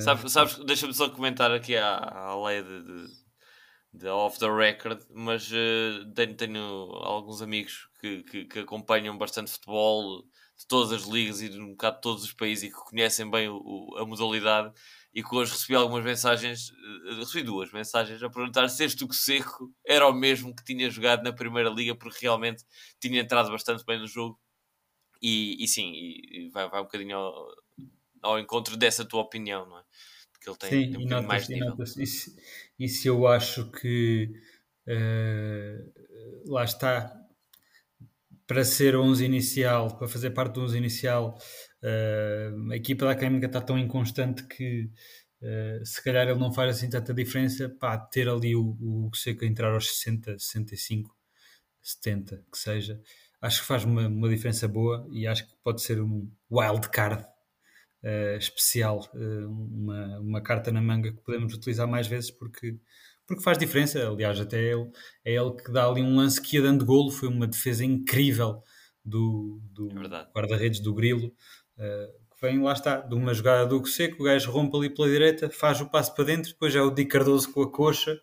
sabes, sabes deixa-me só comentar aqui a, a lei de de off the record, mas uh, tenho, tenho, alguns amigos que, que, que, acompanham bastante futebol de todas as ligas e de um bocado de todos os países e que conhecem bem o, o, a modalidade e que hoje recebi algumas mensagens, uh, recebi duas mensagens a perguntar se este que Seco era o mesmo que tinha jogado na primeira liga porque realmente tinha entrado bastante bem no jogo e, e sim, e, e vai, vai um bocadinho ao, ao encontro dessa tua opinião, não é? que ele tem, Sim, tem um notas, mais nível. Se, e se eu acho que uh, lá está para ser 11 inicial, para fazer parte do 11 inicial, uh, a equipa da Académica está tão inconstante que uh, se calhar ele não faz assim tanta diferença. Pá, ter ali o, o Seco entrar aos 60, 65, 70, que seja, acho que faz uma, uma diferença boa e acho que pode ser um wild card uh, especial, uh, uma, uma carta na manga que podemos utilizar mais vezes porque, porque faz diferença. Aliás, até ele, é ele que dá ali um lance que ia dando golo, foi uma defesa incrível do, do é guarda-redes do Grilo. Uh, vem, lá está, de uma jogada do Seco, o gajo rompe ali pela direita, faz o passo para dentro, depois é o Di Cardoso com a coxa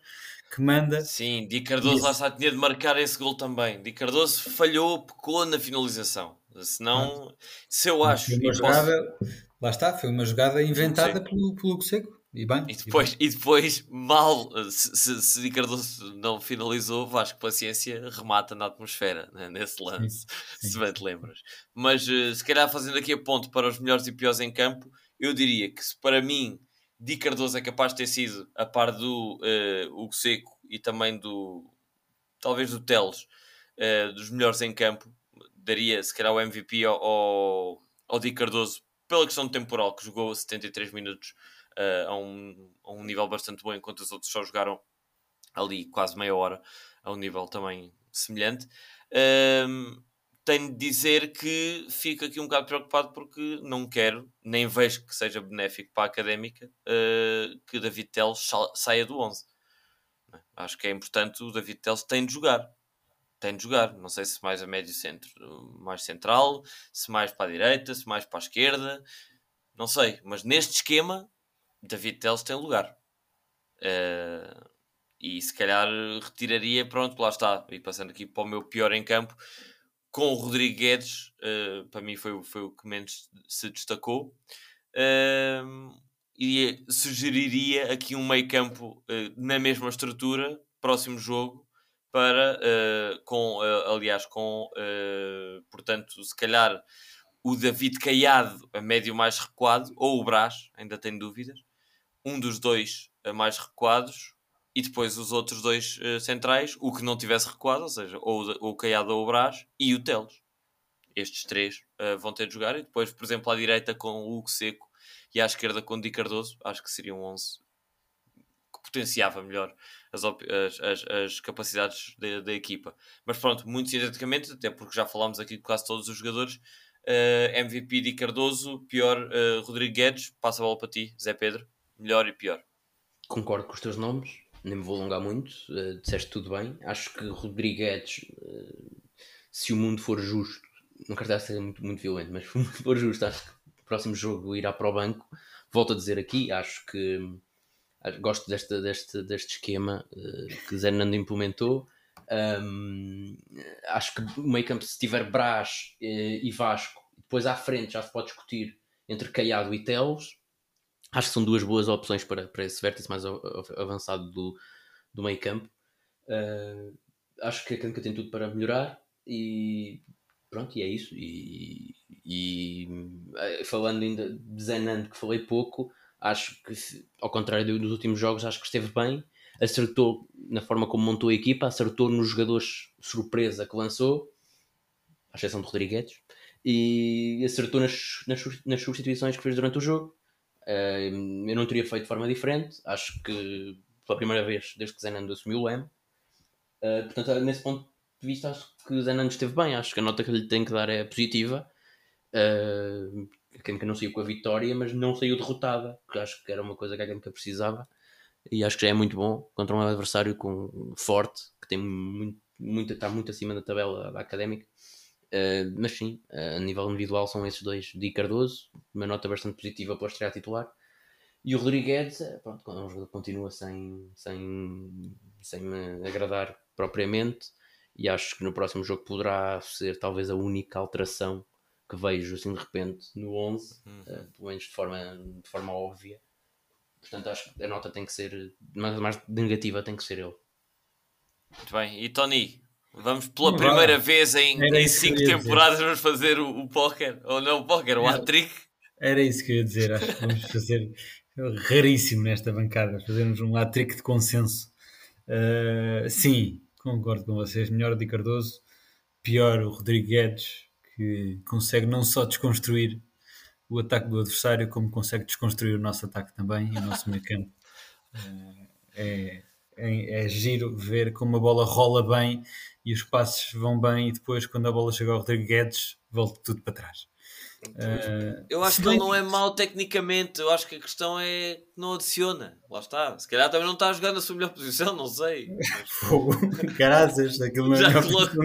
que manda. Sim, Di Cardoso lá está, tinha de marcar esse gol também. Di Cardoso falhou, pecou na finalização. Senão, ah, se eu acho. Uma jogada, posso... Lá está, foi uma jogada inventada pelo, pelo Seco. E, bem, e, depois, e, e depois, mal, se, se, se Cardoso não finalizou, Vasco Paciência remata na atmosfera né, nesse lance, sim, sim. se bem te lembras. Mas uh, se calhar fazendo aqui a ponto para os melhores e piores em campo, eu diria que se para mim Di Cardoso é capaz de ter sido a par do uh, Hugo Seco e também do talvez do Teles uh, dos melhores em campo, daria se calhar o MVP ao, ao, ao Di Cardoso pela questão temporal, que jogou 73 minutos uh, a, um, a um nível bastante bom, enquanto os outros só jogaram ali quase meia hora, a um nível também semelhante. Uh, tenho de dizer que fico aqui um bocado preocupado porque não quero, nem vejo que seja benéfico para a académica, uh, que David Teles saia do 11. Acho que é importante, o David Teles tem de jogar tem de jogar. Não sei se mais a médio centro, mais central, se mais para a direita, se mais para a esquerda. Não sei. Mas neste esquema, David Teles tem lugar. Uh, e se calhar retiraria, pronto, lá está. E passando aqui para o meu pior em campo, com o Rodrigo Guedes, uh, para mim foi, foi o que menos se destacou. Uh, e sugeriria aqui um meio campo na mesma estrutura, próximo jogo, para, uh, com, uh, aliás, com, uh, portanto, se calhar o David Caiado a médio mais recuado, ou o Brás, ainda tenho dúvidas, um dos dois mais recuados, e depois os outros dois centrais, o que não tivesse recuado, ou seja, ou, ou o Caiado ou o Brás, e o Teles. Estes três vão ter de jogar, e depois, por exemplo, à direita com o Hugo Seco e à esquerda com o Di Cardoso, acho que seriam 11 que potenciava melhor as, as, as, capacidades da equipa. Mas pronto, muito sinteticamente, até porque já falámos aqui de quase todos os jogadores, uh, eh, MVP de Cardoso, pior uh, Rodrigo Guedes, passa a bola para ti, Zé Pedro, melhor e pior. Concordo com os teus nomes, nem me vou alongar muito, uh, disseste tudo bem. Acho que Rodrigo Guedes, uh, se o mundo for justo, não quero a ser muito, muito violento, mas for justo, acho que o próximo jogo irá para o banco. Volto a dizer aqui, acho que gosto deste, deste, deste esquema uh, que Zé Nando implementou. Um, acho que o meio campo, se tiver Brás uh, e Vasco, depois à frente já se pode discutir entre Caiado e Teles. Acho que são duas boas opções para, para esse vértice mais avançado do, do meio campo. Uh, acho que a Canca tem tudo para melhorar e pronto, e é isso. E, e falando ainda de Zenando, que falei pouco, acho que, ao contrário dos últimos jogos, acho que esteve bem. Acertou na forma como montou a equipa, acertou nos jogadores surpresa que lançou, à exceção de Rodrigues, e acertou nas, nas, nas substituições que fez durante o jogo. Eu não teria feito de forma diferente. Acho que pela primeira vez desde que Zenando assumiu o M. Uh, portanto, nesse ponto de vista, acho que Zenando esteve bem. Acho que a nota que lhe tem que dar é positiva. Uh, a Kenka não saiu com a vitória, mas não saiu derrotada, porque acho que era uma coisa que a Kenka precisava. E acho que já é muito bom contra um adversário com, forte, que tem muito, muito, está muito acima da tabela da académica. Uh, mas sim, uh, a nível individual são esses dois. Di Cardoso, uma nota bastante positiva para estrear titular. E o Rodrigues, eh, pronto, é que continua sem, sem, sem me agradar propriamente. E acho que no próximo jogo poderá ser talvez a única alteração que vejo assim de repente no 11, uhum. uh, pelo menos de forma, de forma óbvia. Portanto, acho que a nota tem que ser, mais, mais negativa tem que ser ele. Muito bem, e Tony, vamos pela primeira vez em, em cinco temporadas dizer. vamos fazer o, o póquer, ou não o póquer, o hat-trick. Era isso que eu ia dizer, acho que vamos fazer raríssimo nesta bancada, fazermos um hat-trick de consenso. Uh, sim, concordo com vocês, melhor de Cardoso, pior o Rodrigo Guedes, que consegue não só desconstruir o ataque do adversário, como consegue desconstruir o nosso ataque também e o nosso meio campo. É, é, é, giro ver como a bola rola bem e os passos vão bem e depois quando a bola chega ao Rodrigo Guedes volta tudo para trás. Uh, eu acho que ele não é mau tecnicamente, eu acho que a questão é que não adiciona. Lá está. Se calhar também não está a jogar na sua melhor posição, não sei. Caraças, aquilo não é já coloco,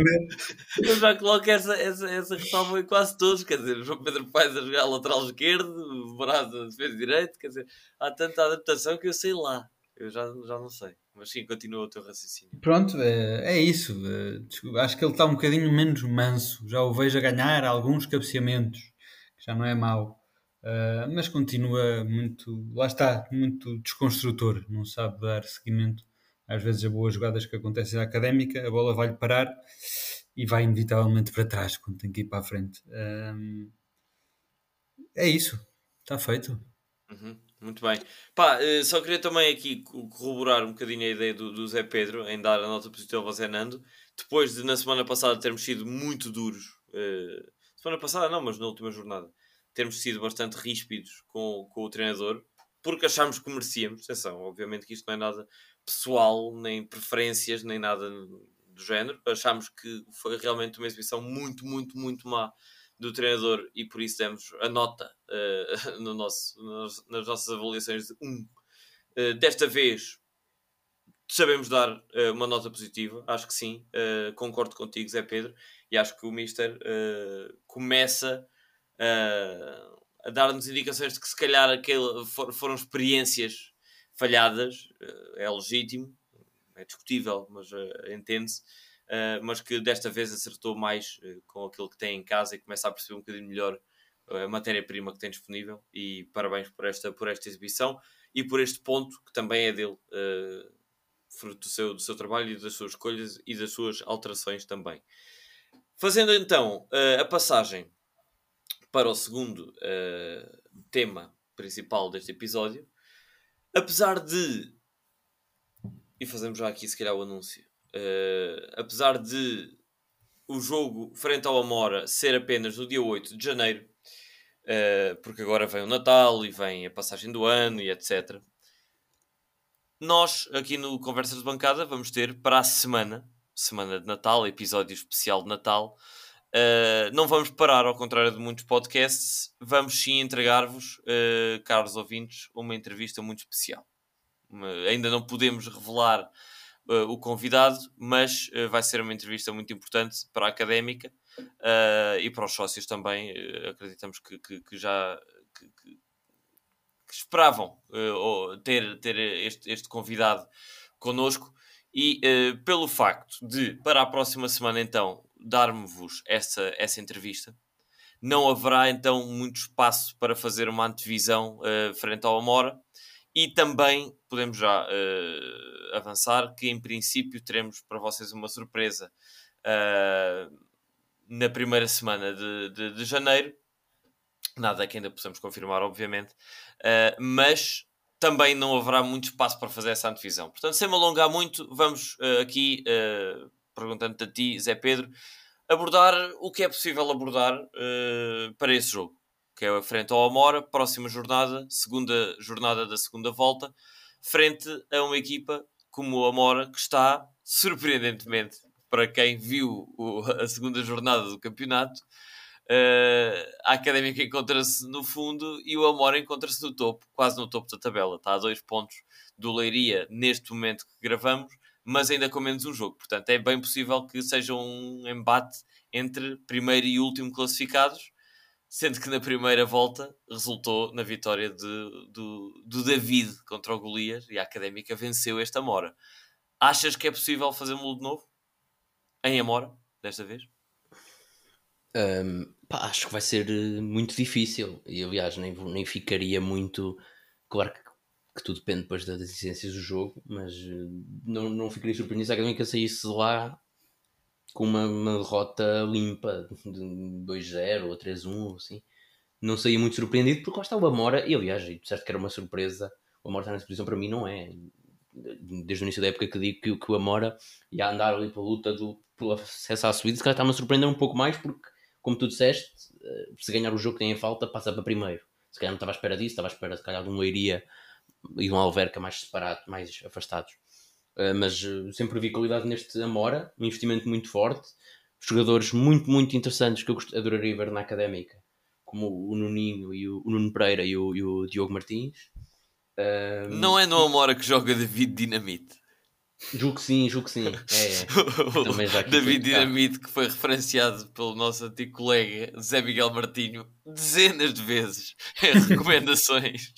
Eu já coloco essa, essa, essa ressalva em quase todos. Quer dizer, o João Pedro Paes a jogar lateral esquerdo, o Braz a defesa direito. Quer dizer, há tanta adaptação que eu sei lá. Eu já, já não sei. Mas sim, continua o teu raciocínio. Pronto, é, é isso. É, acho que ele está um bocadinho menos manso. Já o vejo a ganhar alguns cabeceamentos já não é mau, uh, mas continua muito, lá está, muito desconstrutor, não sabe dar seguimento às vezes a boas jogadas que acontecem na académica, a bola vai-lhe parar e vai inevitavelmente para trás quando tem que ir para a frente. Uh, é isso, está feito. Uhum, muito bem. Pá, eh, só queria também aqui corroborar um bocadinho a ideia do, do Zé Pedro em dar a nota positiva ao Zé Nando, depois de na semana passada termos sido muito duros. Uh, semana passada não, mas na última jornada, termos sido bastante ríspidos com, com o treinador, porque achámos que merecíamos. Atenção, obviamente que isto não é nada pessoal, nem preferências, nem nada do género. Achámos que foi realmente uma exibição muito, muito, muito má do treinador e por isso demos a nota uh, no nosso, nas, nas nossas avaliações de 1. Um. Uh, desta vez sabemos dar uh, uma nota positiva, acho que sim, concordo contigo, Zé Pedro, e acho que o Mister uh, começa uh, a dar-nos indicações de que se calhar aquele for, foram experiências falhadas, uh, é legítimo, é discutível, mas entende-se. mas que desta vez acertou mais com aquilo que tem em casa e começa a perceber um bocadinho melhor a matéria-prima que tem disponível. E parabéns por esta, por esta exibição e por este ponto que também é dele, fruto do seu, do seu trabalho e das suas escolhas e das suas alterações também. Fazendo então uh, a passagem para o segundo uh, tema principal deste episódio, apesar de. E fazemos já aqui, se calhar, o anúncio. Uh, apesar de o jogo frente ao Amora ser apenas no dia 8 de janeiro, porque agora vem o Natal e vem a passagem do ano e etc. Nós, aqui no Conversas de Bancada, vamos ter para a semana semana de Natal, episódio especial de Natal. Uh, não vamos parar, ao contrário de muitos podcasts, vamos sim entregar-vos, uh, caros ouvintes, uma entrevista muito especial. ainda não podemos revelar uh, o convidado, mas uh, vai ser uma entrevista muito importante para a académica uh, e para os sócios também. acreditamos que, que, que já que, que esperavam ter, ter este, este convidado connosco e pelo facto de, para a próxima semana, então, darmos-vos essa, essa entrevista. Não haverá então muito espaço para fazer uma antevisão frente ao Amora e também podemos já uh, avançar que, em princípio, teremos para vocês uma surpresa uh, na primeira semana de, de, de, janeiro. Nada que ainda possamos confirmar, obviamente, uh, mas também não haverá muito espaço para fazer essa antevisão. Portanto, sem me alongar muito, vamos aqui, perguntando a ti, Zé Pedro, abordar o que é possível abordar para esse jogo que é frente ao Amora, próxima jornada, segunda jornada da segunda volta, frente a uma equipa como o Amora, que está, surpreendentemente, para quem viu o, a segunda jornada do campeonato, uh, a Académica encontra-se no fundo e o Amora encontra-se no topo, quase no topo da tabela. Está a dois pontos do Leiria neste momento que gravamos, mas ainda com menos um jogo. Portanto, é bem possível que seja um embate entre primeiro e último classificados sendo que na primeira volta resultou na vitória de, do, do David contra o Golias e a Académica venceu esta Amora. Achas que é possível um de novo? Em Amora, desta vez? Um, pá, acho que vai ser eh, muito difícil e aliás nem, nem ficaria muito claro que, que tudo depende depois das exigências do jogo mas eh, não, não ficaria surpreendido se a Académica saísse lá com uma, uma derrota limpa de 2-0 ou 3-1, assim. Não saí muito surpreendido porque lá está o Amora, e aliás, disseste que era uma surpresa, o Amora está nessa posição, para mim não é. Desde o início da época que digo que, que o Amora ia andar ali pela luta do, pelo acesso à subida, se calhar está-me a surpreender um pouco mais porque, como tu disseste, eh, se ganhar o jogo que tem em falta, passa para primeiro. Se calhar não estava à espera disso, estava à espera, se calhar, de um Leiria e de um Alverca mais separado, mais afastados. Uh, mas uh, sempre vi qualidade neste Amora, um investimento muito forte, jogadores muito, muito interessantes que eu adoraria ver na académica, como o Nuninho e o, Nuno Pereira e o, e o Diogo Martins. Não é no Amora que joga David Dinamite? Julgo que sim, julgo que sim. É, é. David Dinamite, que foi referenciado pelo nosso antigo colega Zé Miguel Martinho dezenas de vezes em recomendações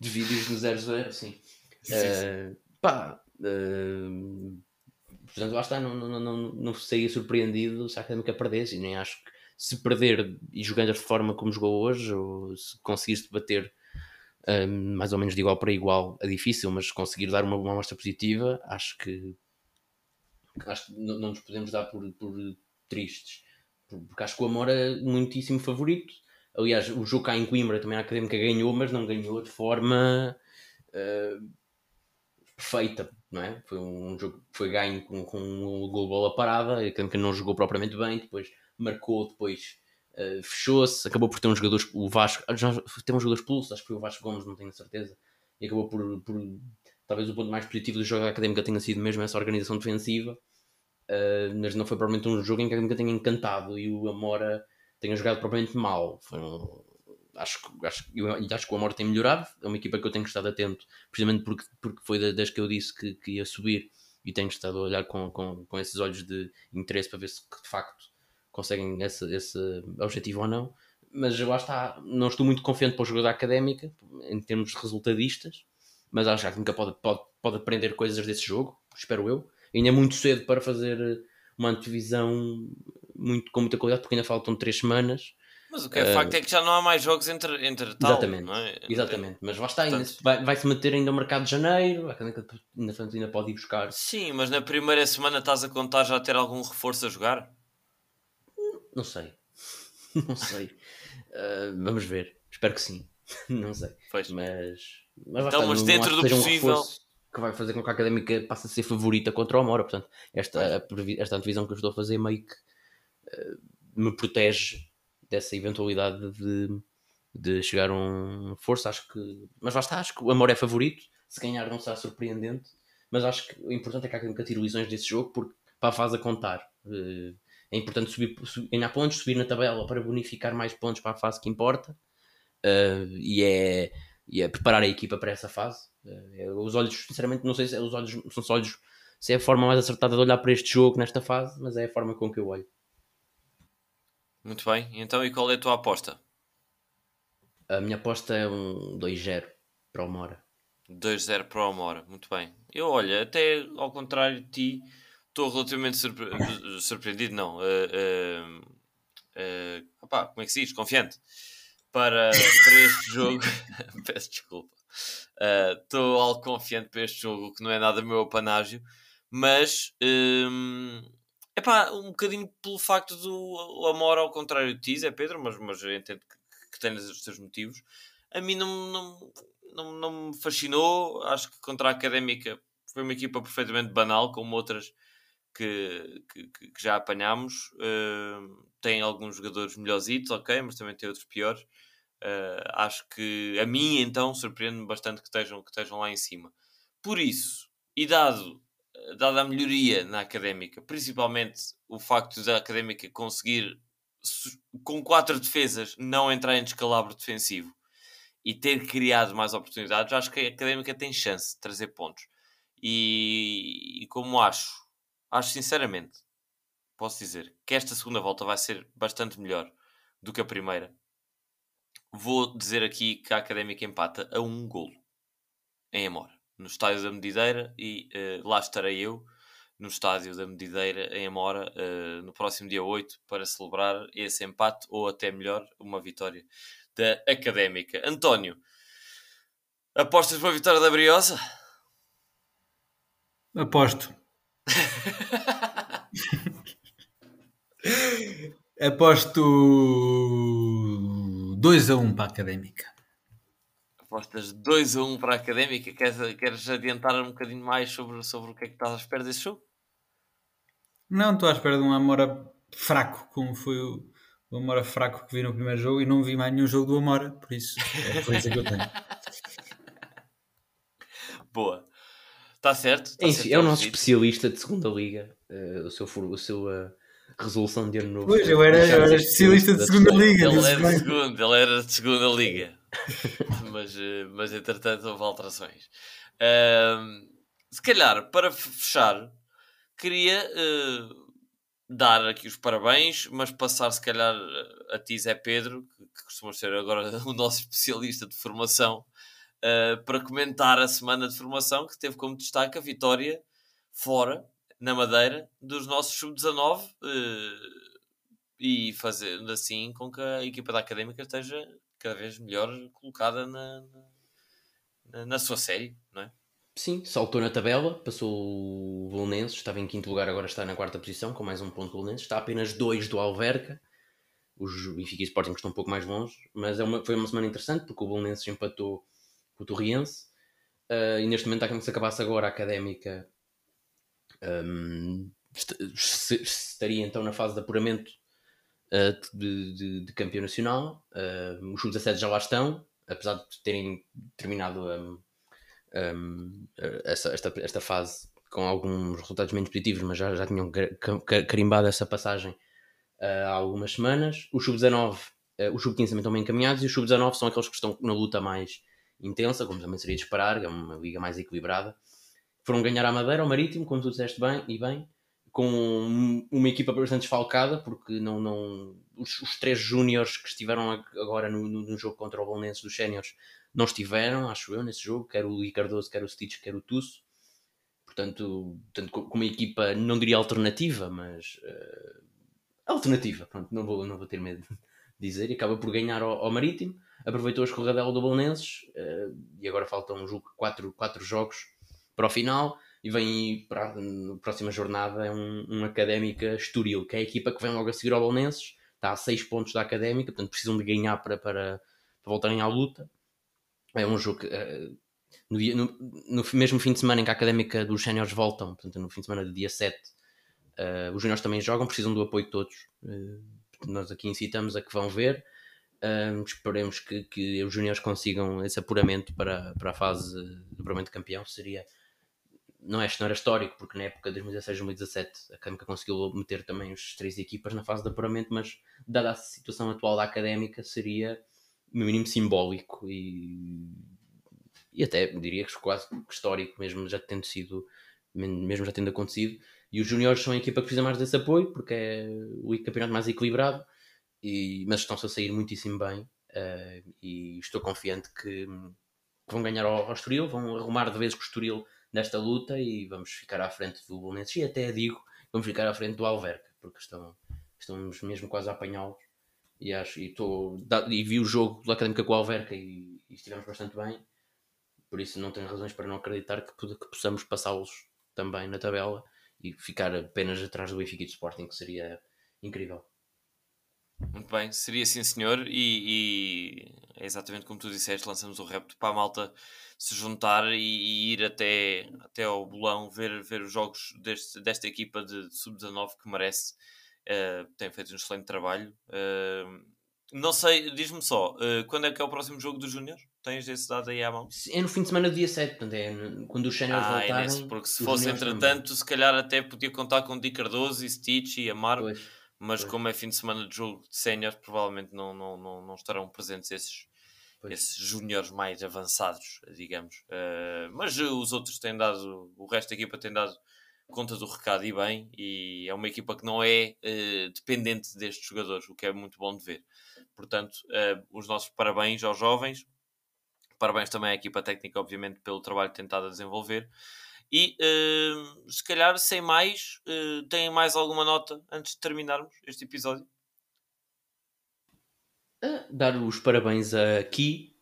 de vídeos no 00, sim. sim, uh, pá, Uh, portanto, lá está, não, não, não, não saía surpreendido se a Académica perdesse, e nem acho que se perder e jogando da forma como jogou hoje, ou se conseguisse bater mais ou menos de igual para igual, é difícil, mas conseguir dar uma, uma amostra positiva, acho que acho que não, não nos podemos dar por, por tristes, porque acho que o Amor é muitíssimo favorito. Aliás, o jogo cá em Coimbra também a Académica ganhou, mas não ganhou de forma uh, perfeita, não é? Foi um jogo que foi ganho com, com um gol bola parada, a Académica não jogou propriamente bem, depois marcou, depois uh, fechou-se, acabou por ter um jogador, o Vasco, já tem um jogador expulso, acho que foi o Vasco Gomes, não tenho certeza, e acabou por, por talvez o ponto mais positivo do jogo da Académica tenha sido mesmo essa organização defensiva, uh, mas não foi propriamente um jogo em que a Académica tenha encantado e o Amora tenha jogado propriamente mal. Foi um, acho, acho, eu acho que o Amor tem melhorado. É uma equipa que eu tenho estado atento, precisamente porque, porque foi das que eu disse que, que ia subir e tenho estado a olhar com, com, com esses olhos de interesse para ver se de facto conseguem esse, esse objetivo ou não. Mas lá está, não estou muito confiante para o jogo da académica em termos resultadistas, mas acho que a académica pode, pode, pode aprender coisas desse jogo, espero eu. Ainda é muito cedo para fazer uma antevisão muito, com muita qualidade, porque ainda faltam três semanas mas o que é uh, facto é que já não há mais jogos entre, entre tal. Exatamente, é? exatamente. Mas lá está, ainda vai, vai se manter ainda o mercado de janeiro, ainda, ainda pode ir buscar. Sim, mas na primeira semana estás a contar já ter algum reforço a jogar? Não sei. Não sei. Uh, vamos ver. Espero que sim. não sei. Pois. Mas, mas então, mas dentro do possível. Um que vai fazer com que a académica passe a ser favorita contra o Amora. Portanto, esta, esta antevisão que eu estou a fazer meio que uh, me protege dessa eventualidade de, de chegar a um força. Acho que, mas lá está, acho que o Amor é favorito. Se ganhar, não será surpreendente. Mas acho que o importante é que a Académica tire lições desse jogo, porque para a fase a contar. Eh, é importante subir, ganhar pontos, subir na tabela para bonificar mais pontos para a fase que importa. Uh, e, é, e é preparar a equipa para essa fase. Uh, os olhos, sinceramente, não sei se é os olhos são só olhos se é a forma mais acertada de olhar para este jogo nesta fase, mas é a forma com que eu olho. Muito bem, então e qual é a tua aposta? A minha aposta é um 2-0 para o Mora. 2-0 para o Mora, muito bem. Eu, olha, até ao contrário de ti, estou relativamente surpre surpreendido, não. Uh, uh, como é que se diz? Confiante para, para este jogo. Peço desculpa. Estou algo confiante para este jogo, que não é nada meu apanágio, mas um, epá, um bocadinho pelo facto do Amor ao contrário de ti, é Pedro, mas, mas eu entendo que, que tens os teus motivos. A mim não, não, não, não me fascinou. Acho que contra a Académica foi uma equipa perfeitamente banal, como outras que, que, que já apanhámos. Uh, tem alguns jogadores melhorzitos, ok, mas também tem outros piores. Uh, acho que a mim, então, surpreende-me bastante que estejam, que estejam lá em cima. Por isso, e dado, dada a melhoria na académica, principalmente o facto da académica conseguir, com quatro defesas, não entrar em descalabro defensivo e ter criado mais oportunidades, acho que a académica tem chance de trazer pontos. E, e como acho, acho sinceramente, posso dizer que esta segunda volta vai ser bastante melhor do que a primeira Vou dizer aqui que a Académica empata a um golo em Amora, no estádio da Medideira, e uh, lá estarei eu, no estádio da Medideira, em Amora, uh, no próximo dia 8, para celebrar esse empate, ou até melhor, uma vitória da Académica. António, apostas para a vitória da Briosa? Aposto. Aposto 2 a 1 para a Académica. Apostas 2 a 1 para a Académica. Queres, queres adiantar um bocadinho mais sobre, sobre o que é que estás à espera desse jogo? Não, estou à espera de um Amora fraco, como foi o, o Amora fraco que vi no primeiro jogo e não vi mais nenhum jogo do Amora, por isso é a coisa que eu tenho. Boa. Está certo. Tá Enfim, certo é o nosso especialista de segunda liga. Uh, o seu, o seu uh, resolução de ano novo. Pois, eu era, eu era especialista de segunda liga. Ele era de segunda, ele era de segunda liga. mas, eh, mas entretanto houve alterações. Uh, se calhar, para fechar, queria uh, dar aqui os parabéns, mas passar se calhar a ti, Zé Pedro, que, que costuma ser agora o nosso especialista de formação, uh, para comentar a semana de formação que teve como destaque a vitória fora na Madeira dos nossos sub-19 uh, e fazendo assim com que a equipa da Académica esteja cada vez melhor colocada na, na, na sua série, não é? Sim, saltou na tabela, passou o Bolonenses, estava em quinto lugar, agora está na quarta posição, com mais um ponto Bolonenses, está apenas dois do Alverca, os Benfica e Sporting estão um pouco mais longe, mas é uma, foi uma semana interessante, porque o Bolonenses empatou o Torriense, uh, e neste momento, se acabasse agora a Académica um, estaria então na fase de apuramento uh, de, de, de, campeão nacional. Uh, os sub-17 já lá estão, apesar de terem terminado um, um, essa, esta, esta fase com alguns resultados menos positivos, mas já, já tinham carimbado essa passagem uh, há algumas semanas. Os sub-19, uh, os sub-15 também estão bem encaminhados e os sub-19 são aqueles que estão na luta mais intensa, como também seria de esperar, é uma liga mais equilibrada foram ganhar a Madeira, ao Marítimo, como tu disseste bem, e bem, com uma equipa bastante desfalcada, porque não, não, os, os três júniores que estiveram agora no, no, no, jogo contra o Bolonense dos séniores não estiveram, acho eu, nesse jogo, quer o Lee Cardoso, quer o Stitch, quer o Tusso. Portanto, portanto, com uma equipa, não diria alternativa, mas uh, alternativa, pronto, não vou, não vou ter medo de dizer, e acaba por ganhar ao, ao Marítimo, aproveitou a escorradela do Bolonenses, uh, e agora faltam jogo, quatro, quatro jogos para o final e vem para a próxima jornada é um, um Académica Estoril, que é a equipa que vem logo a seguir ao Bolonenses, está a 6 pontos da Académica, portanto precisam de ganhar para, para, para voltarem à luta. É um jogo que, uh, no, no, no, mesmo fim de semana em que a Académica dos Séniores voltam, portanto no fim de semana do dia 7, uh, eh, os Júniores também jogam, precisam do apoio de todos. Uh, nós aqui incitamos a que vão ver. Um, esperemos que, que os Júniores consigam esse apuramento para, para a fase de apuramento de campeão, seria não, é, não era histórico, porque na época de 2016-2017 a Académica conseguiu meter também os três equipas na fase de apuramento, mas dada a situação atual da Académica seria no mínimo simbólico e, e até diria que quase histórico mesmo, já tendo sido mesmo já tendo acontecido. E os juniores são a equipa que precisa mais desse apoio, porque é o campeonato mais equilibrado, e, mas estão-se a sair muitíssimo bem. Uh, e estou confiante que, que vão ganhar ao, ao, Estoril, vão arrumar de vez com o Estoril nesta luta e vamos ficar à frente do Bolonenses. E até digo, vamos ficar à frente do Alverca, porque estão, estamos mesmo quase a apanhá-los. E, e, e vi o jogo da Académica com o Alverca e, e estivemos bastante bem. Por isso não tenho razões para não acreditar que, que possamos passá-los também na tabela e ficar apenas atrás do Benfica e do Sporting, que seria incrível. Muito bem, seria sim senhor, e, e, é exatamente como tu disseste, lançamos o repto para a malta se juntar e, e, ir até, até ao bolão ver, ver os jogos deste, desta equipa de, de sub-19 que merece, uh, tem feito um excelente trabalho. Uh, não sei, diz-me só, uh, quando é que é o próximo jogo dos Júnior? Tens esse dado aí à mão? É no fim de semana do dia 7, portanto é quando os séniores ah, voltarem. É nesse, porque se fosse entretanto, também. se calhar até podia contar com Di Cardoso e Stitch e Amaro. Pois mas como é fim de semana de jogo de sénior, provavelmente não, não, não, não estarão presentes esses, esses júniores mais avançados, digamos. Uh, mas os outros têm dado, o resto da equipa tem dado conta do recado e bem, e é uma equipa que não é uh, dependente destes jogadores, o que é muito bom de ver. Portanto, uh, os nossos parabéns aos jovens, parabéns também à equipa técnica, obviamente, pelo trabalho tentado a desenvolver. E uh, se calhar, sem mais, uh, têm mais alguma nota antes de terminarmos este episódio? Uh, dar os parabéns a Ki,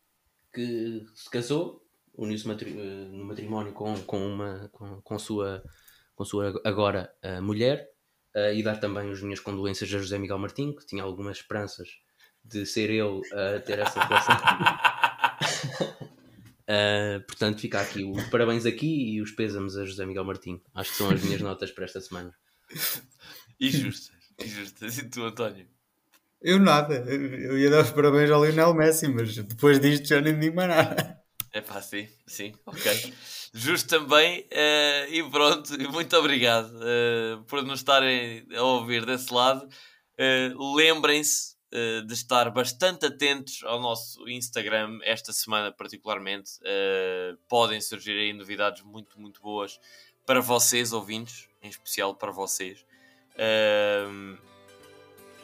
que se casou, uniu-se matri eh, no matrimónio com, com, uma, com, com, sua, com sua agora mulher, e dar também as minhas condolências a José Miguel Martins, que tinha algumas esperanças de ser ele a ter essa relação. Uh, portanto, fica aqui os parabéns aqui e os pésamos a José Miguel Martins. Acho que são as minhas notas para esta semana. E justas, e justas. E tu, António? Eu nada. Eu ia dar os parabéns ao Lionel Messi, mas depois disto já nem digo mais nada. É pá, sim, sim, ok. Justo também, uh, e pronto, muito obrigado uh, por nos estarem a ouvir desse lado. Lembrem-se uh, de estar bastante atentos ao nosso Instagram esta semana, particularmente. Uh, podem surgir aí novidades muito, muito boas para vocês, ouvintes, em especial para vocês. Uh,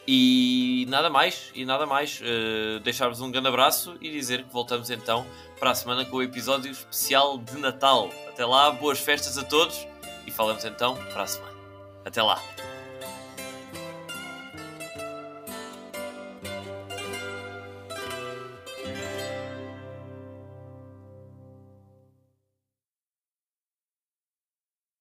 e nada mais, e nada mais. Uh, Deixar-vos um grande abraço e dizer que voltamos então para a semana com o episódio especial de Natal. Até lá, boas festas a todos e falamos então para a semana. Até lá!